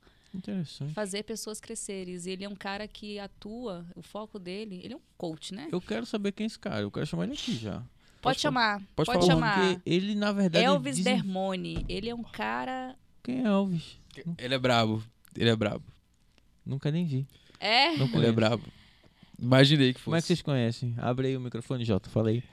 Fazer pessoas crescerem. E ele é um cara que atua, o foco dele, ele é um coach, né? Eu quero saber quem é esse cara. Eu quero chamar ele aqui já. Pode, chamar, pode pode, chamar. Porque ele, na verdade. Elvis dizem- Dermone, ele é um cara. Quem é Elvis? Ele é brabo. Ele é brabo. Nunca nem vi. É? Não Ele é brabo. Imaginei que fosse. Como é que vocês conhecem? Abre aí o microfone, Jota. Falei.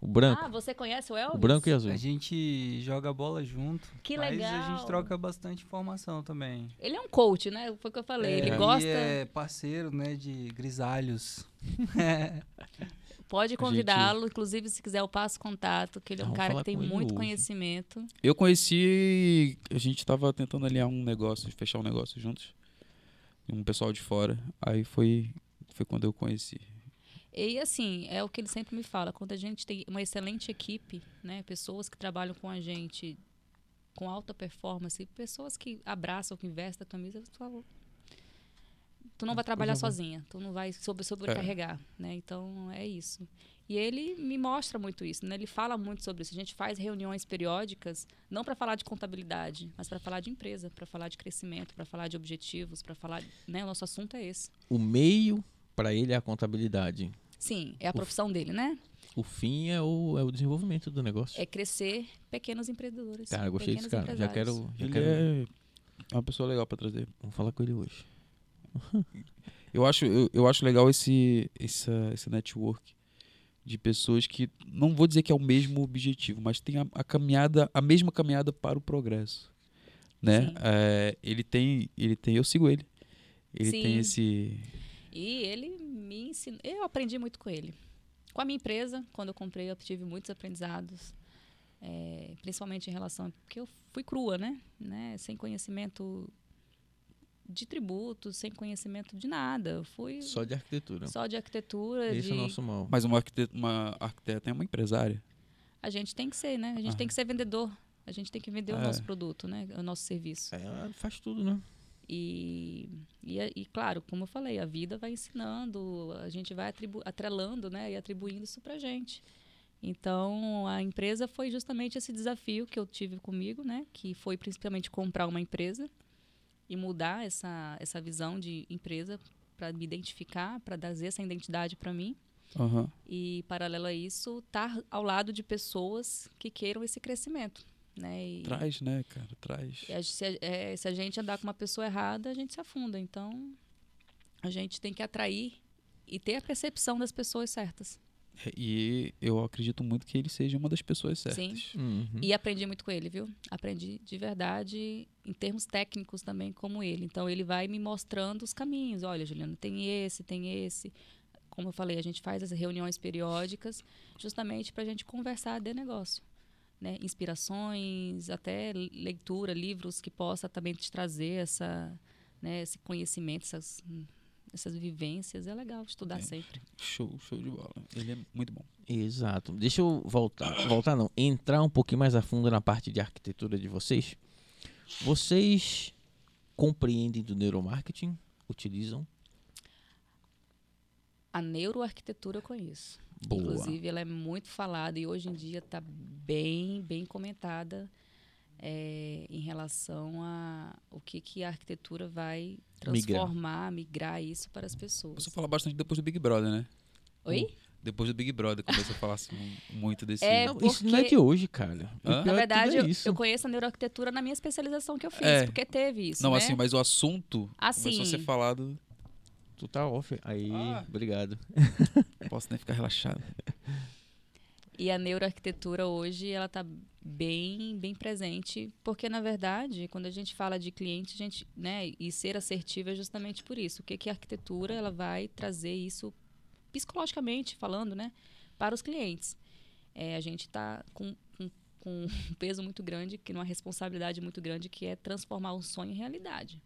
O branco. Ah, você conhece o Elvis? o branco e azul. A gente joga bola junto. Que mas legal. a gente troca bastante informação também. Ele é um coach, né? Foi o que eu falei. É, ele e gosta. é parceiro, né, de grisalhos. Pode convidá-lo, inclusive se quiser eu passo contato, que ele é um cara que tem ele muito hoje. conhecimento. Eu conheci. A gente tava tentando alinhar um negócio, fechar um negócio juntos. Um pessoal de fora. Aí foi, foi quando eu conheci. E assim, é o que ele sempre me fala, quando a gente tem uma excelente equipe, né, pessoas que trabalham com a gente com alta performance, pessoas que abraçam, que vestem a camisa, por favor, Tu não vai trabalhar coisa boa. sozinha, tu não vai sobre, sobrecarregar, né? Então é isso. E ele me mostra muito isso, né? Ele fala muito sobre isso. A gente faz reuniões periódicas, não para falar de contabilidade, mas para falar de empresa, para falar de crescimento, para falar de objetivos, para falar, né? O nosso assunto é esse. O meio para ele é a contabilidade. Sim, é a profissão dele, né? O fim é o, é o desenvolvimento do negócio. É crescer pequenos empreendedores. cara, eu gostei desse cara. Já quero. Já Ele quero é uma pessoa legal pra trazer. Vamos falar com ele hoje. Eu acho, eu, eu acho legal esse, esse, esse network de pessoas que não vou dizer que é o mesmo objetivo, mas tem a, a caminhada, a mesma caminhada para o progresso, né? É, ele tem, ele tem, eu sigo ele. Ele tem Sim. esse, E ele me ensinou. Eu aprendi muito com ele. Com a minha empresa, quando eu comprei, eu tive muitos aprendizados. é, principalmente em relação. Porque eu fui crua, né? né? Sem conhecimento de tributos, sem conhecimento de nada. Eu fui Só de arquitetura. só de arquitetura. Esse de... é o nosso mal. mas uma arquiteta, uma arquiteta é uma empresária. A gente tem que ser, né? A gente Ah. tem que ser vendedor. A gente tem que vender o É. nosso produto, né? O nosso serviço. É, ela faz tudo, né? E, e, e, claro, como eu falei, a vida vai ensinando, a gente vai atrelando né, e atribuindo isso para gente. Então, a empresa foi justamente esse desafio que eu tive comigo, né, que foi principalmente comprar uma empresa e mudar essa, essa visão de empresa para me identificar, para trazer essa identidade para mim. Aham. E, paralelo a isso, estar ao lado de pessoas que queiram esse crescimento. Né? E, Traz, né, cara? Traz. e a- se, a, é, se a gente andar com uma pessoa errada, a gente se afunda. Então, a gente tem que atrair e ter a percepção das pessoas certas. E eu acredito muito que ele seja uma das pessoas certas. Sim. Uhum. E aprendi muito com ele, viu? Aprendi de verdade em termos técnicos também como ele. Então, ele vai me mostrando os caminhos. Olha, Juliana, tem esse, tem esse. Como eu falei, a gente faz as reuniões periódicas justamente para a gente conversar de negócio. Né? Inspirações, até leitura, livros que possa também te trazer essa, né, esse conhecimento, essas, essas vivências. É legal estudar É. sempre. Show, show de bola. Ele é muito bom. Exato. Deixa eu voltar. Voltar não. Entrar um pouquinho mais a fundo na parte de arquitetura de vocês. Vocês compreendem do neuromarketing? Utilizam? A neuroarquitetura eu conheço. Boa. Inclusive, ela é muito falada e hoje em dia está bem, bem comentada é, em relação a o que, que a arquitetura vai Migrar. transformar, migrar, isso para as pessoas. Você fala bastante depois do Big Brother, né? Oi? Depois do Big Brother começou a falar assim, muito desse. É, Não, isso não é porque- de hoje, cara. Na é verdade, eu, tudo é isso. eu conheço a neuroarquitetura na minha especialização que eu fiz, É. porque teve isso. Não, né? assim, mas o assunto Ah, começou a ser falado. Tu tá off. Aí, Ah. obrigado. Posso nem ficar relaxado. E a neuroarquitetura hoje, ela está bem, bem presente, porque, na verdade, quando a gente fala de cliente, a gente, né, e ser assertivo é justamente por isso. O que, que a arquitetura ela vai trazer isso, psicologicamente falando, né, para os clientes. É, a gente está com, com, com um peso muito grande, que uma responsabilidade muito grande, que é transformar um sonho em realidade.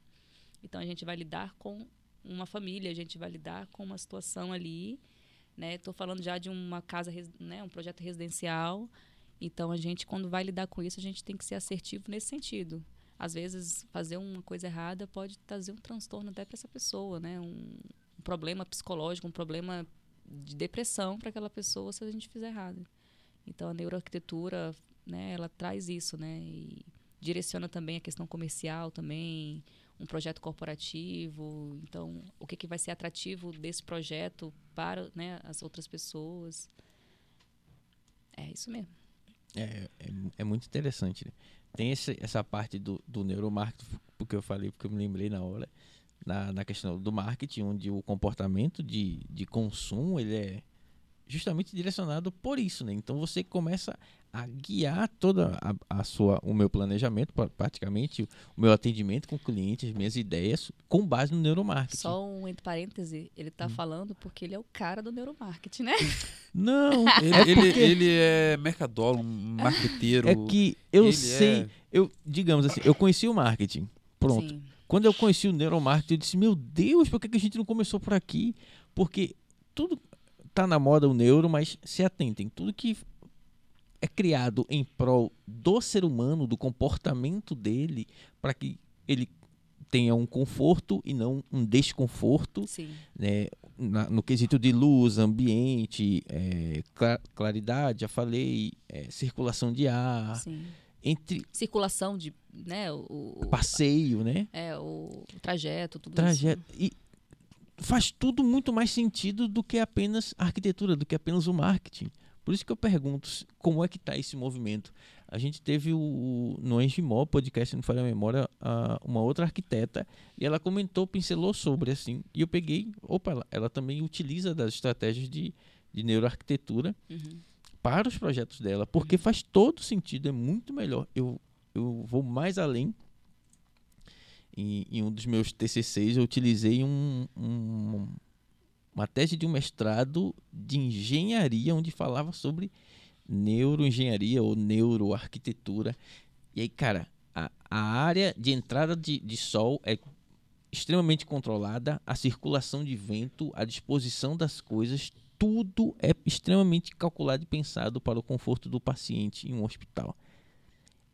Então, a gente vai lidar com uma família, a gente vai lidar com uma situação ali, né? Estou falando já de uma casa, né? um projeto residencial. Então, a gente, quando vai lidar com isso, a gente tem que ser assertivo nesse sentido. Às vezes, fazer uma coisa errada pode trazer um transtorno até para essa pessoa, né? Um, um problema psicológico, um problema de depressão para aquela pessoa se a gente fizer errado. Então, a neuroarquitetura, né? Ela traz isso, né? E direciona também a questão comercial também, um projeto corporativo. Então, o que, que vai ser atrativo desse projeto para né, as outras pessoas. É isso mesmo. É, é, é muito interessante. Né? Tem esse, essa parte do, do neuromarketing, porque eu falei, porque eu me lembrei na hora, na, na questão do marketing, onde o comportamento de, de consumo ele é justamente direcionado por isso, né? Então você começa a guiar toda a, a sua, o meu planejamento, pra- praticamente, o meu atendimento com clientes, minhas ideias, com base no neuromarketing. Só um entre parêntese, ele Hum. está falando porque ele é o cara do neuromarketing, né? Não, Ele, é ele, porque- ele é mercadólogo, um marqueteiro. é que eu ele sei, é- eu digamos assim, eu conheci o marketing. Pronto. Sim. Quando eu conheci o neuromarketing, eu disse: Meu Deus, por que que a gente não começou por aqui? Porque tudo tá na moda o neuro, mas se atentem, tudo que é criado em prol do ser humano, do comportamento dele, para que ele tenha um conforto e não um desconforto, Sim. né? Na- no quesito de luz, ambiente, é, cla- claridade, já falei, é, circulação de ar, Sim. entre Circulação de, né, o, o- passeio, né? é, o trajeto, tudo Trajeto. isso. E faz tudo muito mais sentido do que apenas a arquitetura, do que apenas o marketing. Por isso que eu pergunto como é que está esse movimento. A gente teve o, o- no Engimó, podcast, não falha a memória, a- uma outra arquiteta, e ela comentou, pincelou sobre, assim, e eu peguei, opa, ela, ela também utiliza das estratégias de, de neuroarquitetura Uhum. para os projetos dela, porque faz todo sentido, é muito melhor. Eu, eu vou mais além. Em, em um dos meus TCCs, eu utilizei um, um- uma tese de um mestrado de engenharia, onde falava sobre neuroengenharia ou neuroarquitetura. E aí, cara, a, a área de entrada de, de sol é extremamente controlada, a circulação de vento, a disposição das coisas, tudo é extremamente calculado e pensado para o conforto do paciente em um hospital.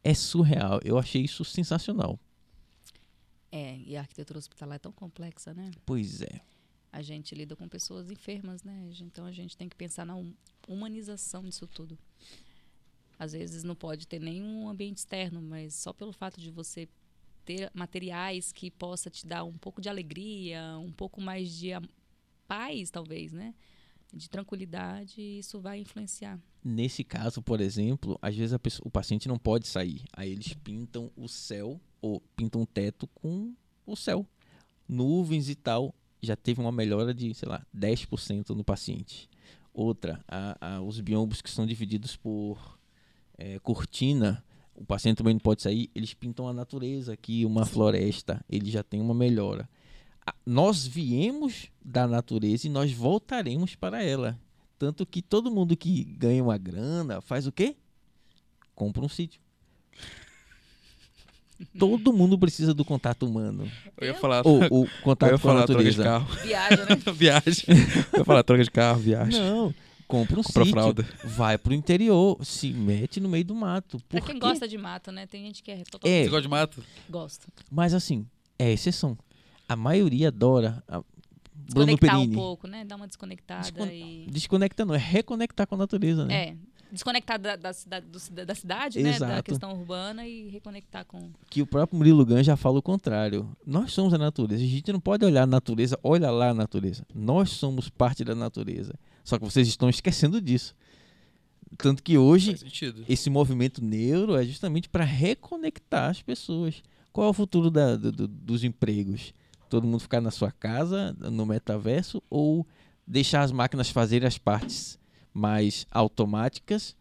É surreal. Eu achei isso sensacional. É, e a arquitetura hospitalar é tão complexa, né? Pois é. A gente lida com pessoas enfermas, né? Então a gente tem que pensar na hum- humanização disso tudo. Às vezes não pode ter nenhum ambiente externo, mas só pelo fato de você ter materiais que possa te dar um pouco de alegria, um pouco mais de paz, talvez, né? De tranquilidade, isso vai influenciar. Nesse caso, por exemplo, às vezes pessoa- o paciente não pode sair. Aí eles pintam o céu ou pintam o teto com o céu. Nuvens e tal. Já teve uma melhora de, sei lá, 10% no paciente. Outra, a- a- os biombos que são divididos por eh, cortina, o paciente também não pode sair. Eles pintam a natureza aqui, uma floresta. Ele já tem uma melhora. A- Nós viemos da natureza e nós voltaremos para ela. Tanto que todo mundo que ganha uma grana faz o quê? Compra um sítio. Todo mundo precisa do contato humano. Eu ia falar, Ou o eu contato ia com a falar troca de natureza. carro. Viagem, né? viagem. Eu ia falar troca de carro, viagem. Não, compra um Compra sítio. fralda. Vai pro interior, se mete no meio do mato. Pra quem quê? gosta de mato, né? Tem gente que é É. totalmente... Você gosta de mato? Gosta. Mas assim, é exceção. A maioria adora. A... Bruno Desconectar um pouco, né? Dar uma desconectada Descon- e... Desconecta não, é reconectar com a natureza, né? É, desconectar da, da, cida- da cidade, né? Da Exato. questão urbana e reconectar com... que o próprio Murilo Gun já fala o contrário. Nós somos a natureza. A gente não pode olhar a natureza, olha lá a natureza. Nós somos parte da natureza. Só que vocês estão esquecendo disso. Tanto que hoje esse movimento neuro é justamente para reconectar as pessoas. Qual é o futuro da- do- dos empregos? Todo mundo ficar na sua casa, no metaverso, ou deixar as máquinas fazerem as partes mais automáticas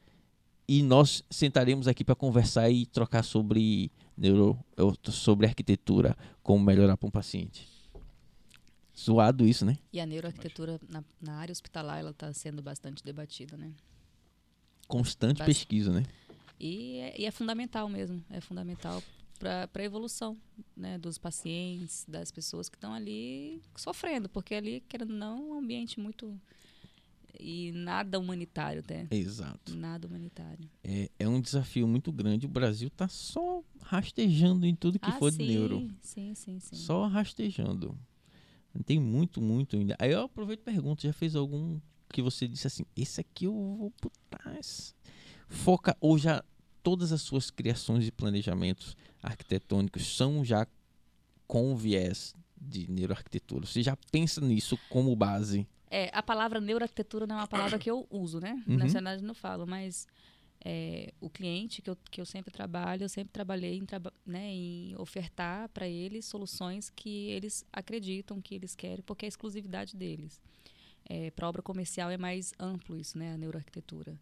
e nós sentaremos aqui para conversar e trocar sobre neuro, sobre arquitetura, como melhorar para um paciente. Zoado isso, né? E a neuroarquitetura na, na área hospitalar, ela está sendo bastante debatida, né? Constante pesquisa, né? E é, e é fundamental mesmo, é fundamental para a evolução né, dos pacientes, das pessoas que estão ali sofrendo, porque ali, querendo ou não, é um ambiente muito... E nada humanitário, né? Exato. Nada humanitário. É, é um desafio muito grande. O Brasil tá só rastejando em tudo que ah, for sim, de neuro. sim, sim, sim. Só rastejando. Tem muito, muito ainda. Aí eu aproveito e pergunto, já fez algum que você disse assim, esse aqui eu vou botar. esse- Foca, ou já todas as suas criações e planejamentos arquitetônicos são já com viés de neuroarquitetura. Você já pensa nisso como base. É, a palavra neuroarquitetura não é uma palavra que eu uso, né? Uhum. Na verdade, não falo, mas é, o cliente que eu, que eu sempre trabalho, eu sempre trabalhei em, traba né, em ofertar para eles soluções que eles acreditam que eles querem, porque é a exclusividade deles. É, para obra comercial é mais amplo isso, né? A neuroarquitetura.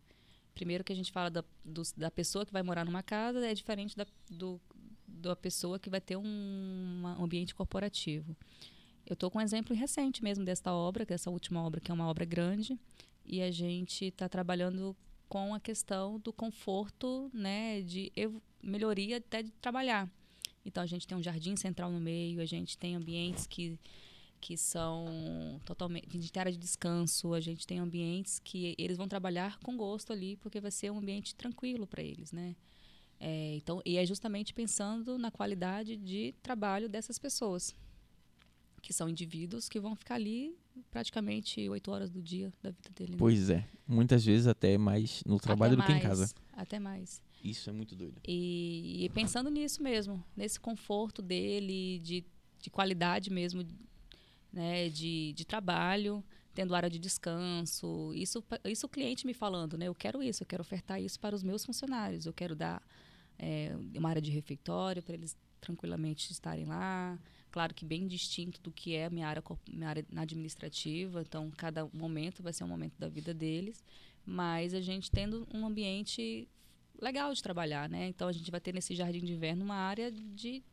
Primeiro que a gente fala da, dos- da pessoa que vai morar numa casa é diferente da, do, da pessoa que vai ter um um ambiente corporativo. Eu estou com um exemplo recente mesmo desta obra, dessa última obra, que é uma obra grande, e a gente está trabalhando com a questão do conforto, né, de melhoria até de trabalhar. Então a gente tem um jardim central no meio, a gente tem ambientes que que são totalmente tem área de descanso, a gente tem ambientes que eles vão trabalhar com gosto ali, porque vai ser um ambiente tranquilo para eles, né? É, então, e é justamente pensando na qualidade de trabalho dessas pessoas, que são indivíduos que vão ficar ali praticamente oito horas do dia da vida dele. né? Pois é. Muitas vezes até mais no trabalho Até do que em mais, casa. Até mais. Isso é muito doido. E, e pensando nisso mesmo, nesse conforto dele, de, de qualidade mesmo, né, de, de trabalho, tendo área de descanso. Isso, isso o cliente me falando, né? Eu quero isso, eu quero ofertar isso para os meus funcionários. Eu quero dar é, uma área de refeitório para eles tranquilamente estarem lá. Claro que bem distinto do que é a minha área, minha área na administrativa. Então, cada momento vai ser um momento da vida deles. Mas a gente tendo um ambiente legal de trabalhar, né? Então a gente vai ter nesse jardim de inverno uma área de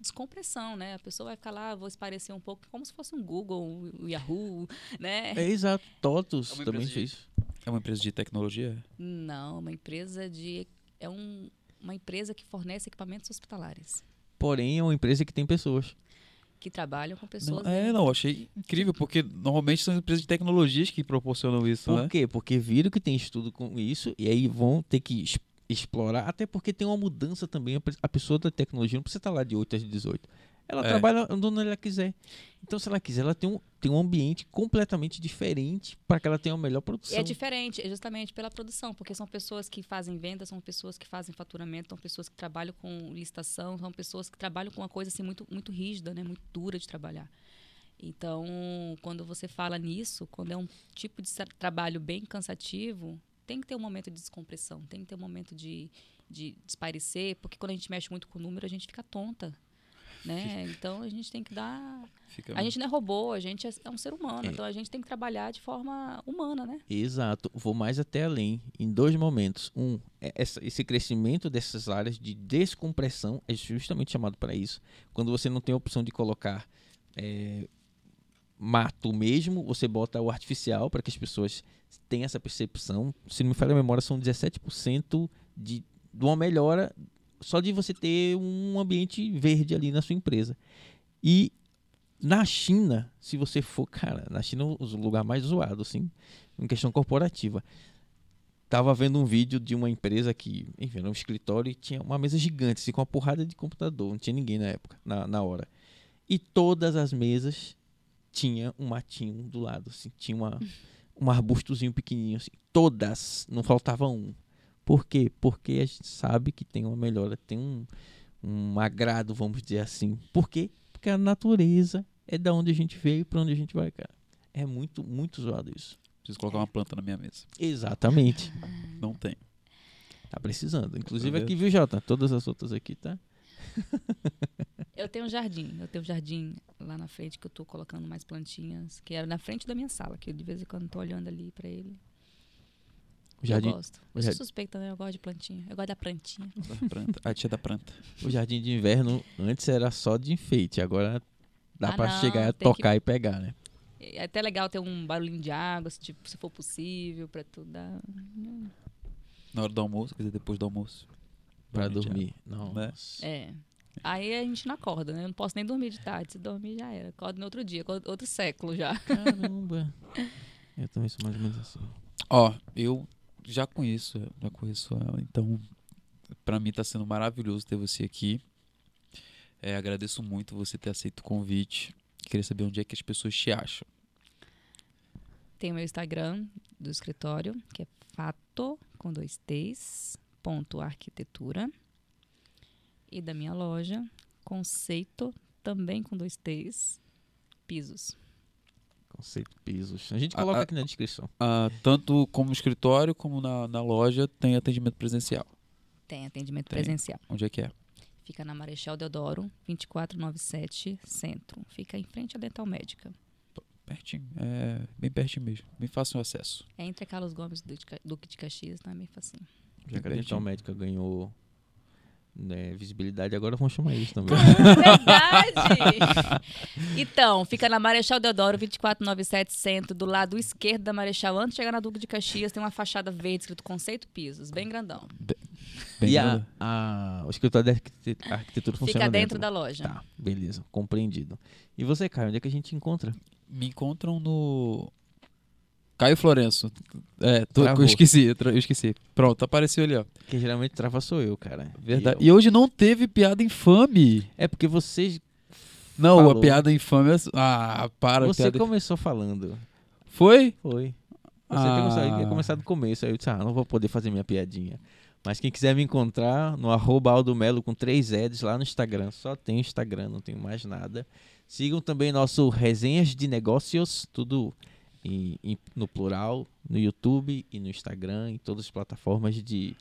descompressão, né? A pessoa vai ficar lá, vou esparecer um pouco como se fosse um Google, o Yahoo, né? É exato. Totus É também fez. É uma empresa de tecnologia? Não, uma empresa de é um, uma empresa que fornece equipamentos hospitalares, Porém, é uma empresa que tem pessoas. que trabalham com Não, pessoas. é, né? não, achei incrível, porque normalmente são empresas de tecnologias que proporcionam isso, Por né? quê? Porque viram que tem estudo com isso e aí vão ter que es- explorar, até porque tem uma mudança também. A pessoa da tecnologia não precisa estar lá de 8 às 18. Ela É. trabalha onde ela quiser. Então, se ela quiser, ela tem um, tem um ambiente completamente diferente para que ela tenha uma melhor produção. É diferente, é justamente pela produção, porque são pessoas que fazem vendas, são pessoas que fazem faturamento, são pessoas que trabalham com licitação, são pessoas que trabalham com uma coisa assim muito, muito rígida, né, muito dura de trabalhar. Então, quando você fala nisso, quando é um tipo de trabalho bem cansativo, tem que ter um momento de descompressão, tem que ter um momento de, de espairecer, porque quando a gente mexe muito com o número, a gente fica tonta. Né? Então a gente tem que dar. Fica- A gente não é robô, a gente é, é um ser humano. É. Então a gente tem que trabalhar de forma humana, né? Exato. Vou mais até além. Em dois momentos. Um, é essa- esse crescimento dessas áreas de descompressão é justamente chamado para isso. Quando você não tem a opção de colocar é, mato mesmo, você bota o artificial para que as pessoas tenham essa percepção. Se não me falha a memória, são 17% de, de uma melhora só de você ter um ambiente verde ali na sua empresa. E na China, se você for, cara, na China é o lugar mais zoado, assim, em questão corporativa. Tava vendo um vídeo de uma empresa que, enfim, era um escritório e tinha uma mesa gigante, assim, com uma porrada de computador, não tinha ninguém na época, na, na hora. E todas as mesas tinha um matinho do lado, assim, tinha uma, um arbustozinho pequenininho, assim, todas, não faltava um. Por quê? Porque a gente sabe que tem uma melhora, tem um, um agrado, vamos dizer assim. Por quê? Porque a natureza é da onde a gente veio e pra onde a gente vai, cara. É muito, muito zoado isso. Preciso colocar uma planta na minha mesa. Exatamente. Não tem. Tá precisando. Inclusive aqui, viu, Jota? Todas as outras aqui, tá? Eu tenho um jardim, eu tenho um jardim lá na frente que eu tô colocando mais plantinhas, que era na frente da minha sala, que eu de vez em quando tô olhando ali pra ele. Jardim, Eu gosto. Eu sou suspeita, né? Eu gosto de plantinha. Eu gosto da plantinha. Da planta. A tia da planta. o jardim de inverno antes era só de enfeite. Agora dá Ah, pra não, chegar e tem que- tocar e pegar, né? É até legal ter um barulhinho de água, se, tipo, se for possível, pra tu dar. Na hora do almoço, quer dizer, depois do almoço. De dormir. Não. Né? É. Aí a gente não acorda, né? Eu não posso nem dormir de tarde. Se dormir já era. Acordo no outro dia, acordo outro século já. Caramba. Eu também sou mais ou menos assim. Ó, eu já conheço, já conheço ela, então pra mim tá sendo maravilhoso ter você aqui. É, agradeço muito você ter aceito o convite. Queria saber onde é que as pessoas te acham. Tem o meu Instagram do escritório, que é fato com dois T's, ponto arquitetura. E da minha loja, conceito, também com dois T's, pisos. Conceito pisos. A gente A- coloca a- aqui na descrição. Ah, tanto como escritório como na, na loja tem atendimento presencial. Tem atendimento Tem. presencial. Onde é que é? Fica na Marechal Deodoro, 2497, Centro. Fica em frente à Dental Médica. Pertinho. É bem pertinho mesmo. Bem fácil o acesso. É entre Carlos Gomes e Duque de Caxias, não é meio facinho. Já que a dental médica ganhou né, visibilidade, agora vamos chamar isso também. Verdade! então, fica na Marechal Deodoro, 2497 Centro, do lado esquerdo da Marechal. Antes de chegar na Duque de Caxias, tem uma fachada verde escrito Conceito Pisos, bem grandão. Bem e a, grande. a, o escritório de arquite- arquitetura funciona Fica dentro da loja. Tá, beleza, compreendido. E você, Caio, onde é que a gente encontra? Me encontram no Caio Florenço. É, tô, eu esqueci, eu esqueci. Pronto, apareceu ali, ó. Quem geralmente trava sou eu, cara. Verdade. E E, eu- hoje não teve piada infame. É porque vocês. Não, Falou. a piada infame. é- Ah, para. Você piada... começou falando. Foi? Foi. Você Ah. começou, ia começar do começo. Aí eu disse, ah, não vou poder fazer minha piadinha. Mas quem quiser me encontrar no arroba Aldo Melo com três Eds lá no Instagram. Só tem Instagram, não tenho mais nada. Sigam também nosso Resenhas de Negócios, tudo em- em- no plural, no YouTube e no Instagram, em todas as plataformas de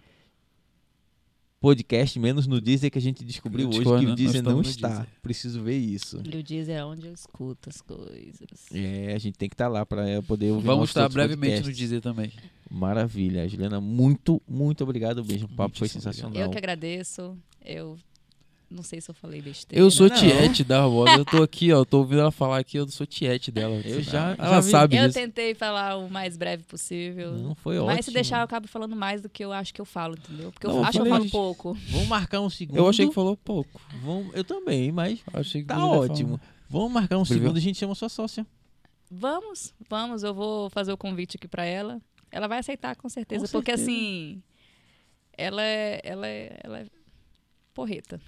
podcast, menos no Deezer que a gente descobriu hoje que o Deezer não no está. Deezer. Preciso ver isso. E o Deezer é onde eu escuto as coisas. É, a gente tem que estar lá para poder ouvir Vamos estar brevemente no podcasts. Dizer também. Maravilha, Juliana, muito, muito obrigado mesmo. O papo foi Muitíssimo sensacional. Eu que agradeço. Eu não sei se eu falei besteira. Eu sou Não. tiete da voz. Eu tô aqui, ó. Tô ouvindo ela falar aqui, eu sou tiete dela. Eu já- Ela já sabe Eu disso. tentei falar o mais breve possível. Não foi mas ótimo. se deixar, eu acabo falando mais do que eu acho que eu falo, entendeu? Porque eu Não, eu acho que eu falo gente. pouco. Vamos marcar um segundo. Eu achei que falou pouco. Vamos, eu também, mas Achei que tá ótimo. Vamos marcar um Previu? segundo e a gente chama sua sócia. Vamos, vamos, eu vou fazer o convite aqui pra ela. Ela vai aceitar com certeza, Com porque certeza. assim, ela é, ela ela é porreta.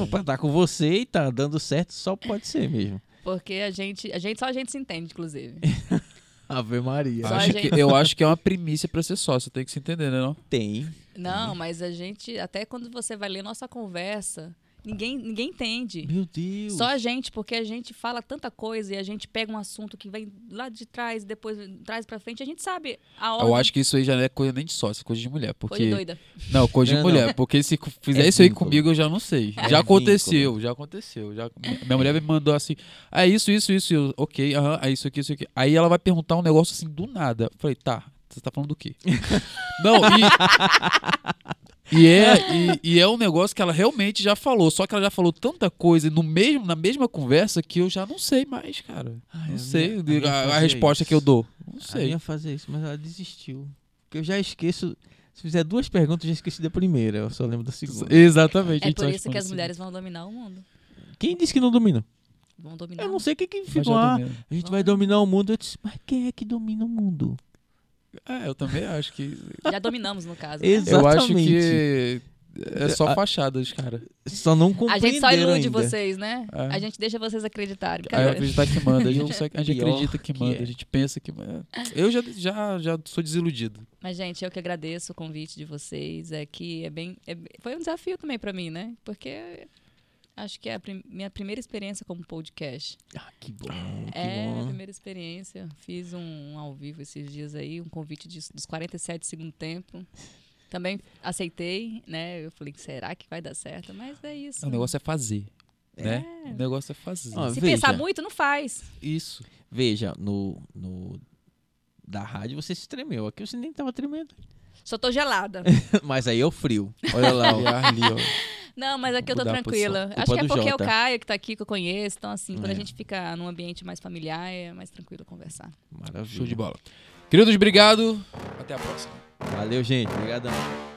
Ah, Pra estar com você e tá dando certo, só pode ser mesmo. Porque a gente, a gente só a gente se entende, inclusive. Ave Maria. Acho gente- que, eu acho que é uma primícia pra ser sócio. Tem que se entender, né? Não? Tem. Não, mas a gente, até quando você vai ler nossa conversa, ninguém, ninguém entende. Meu Deus. Só a gente, porque a gente fala tanta coisa e a gente pega um assunto que vem lá de trás, depois traz pra frente, a gente sabe a hora. Eu acho que isso aí já não é coisa nem de sócio, é coisa de mulher. Coisa Porque... doida. Não, coisa de Não, mulher. não. Porque se fizer É isso aí vínculo. comigo, eu já não sei. É já aconteceu, já aconteceu. Já... Minha mulher me mandou assim, ah, isso, isso, isso, eu, ok, aham, é isso aqui, isso aqui. Aí ela vai perguntar um negócio assim do nada. Eu falei, tá, você tá falando do quê? não, e. E é, e, e é um negócio que ela realmente já falou, só que ela já falou tanta coisa no mesmo, na mesma conversa que eu já não sei mais, cara. Ai, não a sei minha- a a, resposta isso. que eu dou. Não A sei. minha fazer isso, mas ela desistiu. Porque eu já esqueço. Se fizer duas perguntas, eu já esqueci da primeira. Eu só lembro da segunda. Exatamente. É gente por só isso que as assim. mulheres vão dominar o mundo. Quem disse que não domina? Vão dominar Eu o não sei quem que Mas ficou. já Ah, a gente vai dominar o mundo. Eu disse, mas quem é que domina o mundo? É, eu também acho que. Já dominamos, no caso. né? Exato. Eu acho Exatamente. que é só A- fachadas, cara. Só não A compreenderam gente só ilude ainda. vocês, né? É. A gente deixa vocês acreditarem. Brincadeira. acreditar que manda, a gente, só- a gente acredita que que manda, é. a gente pensa que. Eu já, já, já sou desiludido. Mas, gente, eu que agradeço o convite de vocês. É que é bem. é bem- foi um desafio também pra mim, né? Porque acho que é a prim- minha primeira experiência como podcast. Ah, que bom, que é bom. primeira experiência. Fiz um ao vivo esses dias aí, um convite de- dos 47 do segundo tempo. Também aceitei, né? Eu falei, será que vai dar certo? Mas é isso. O negócio é fazer, né? O negócio é fazer. Ó, Se veja. pensar muito, não faz. Isso. Veja, no, no da rádio você se tremeu. Aqui você nem tava tremendo. Só tô gelada. Mas aí é o frio. Olha lá, E ó. ali, ó. Não, mas aqui eu tô tranquila. Acho que é porque é o. Caio que tá aqui, que eu conheço. Então, assim, quando É. a gente fica num ambiente mais familiar, é mais tranquilo conversar. Maravilha. Show de bola. Queridos, obrigado. Até a próxima. Valeu, gente. Obrigadão.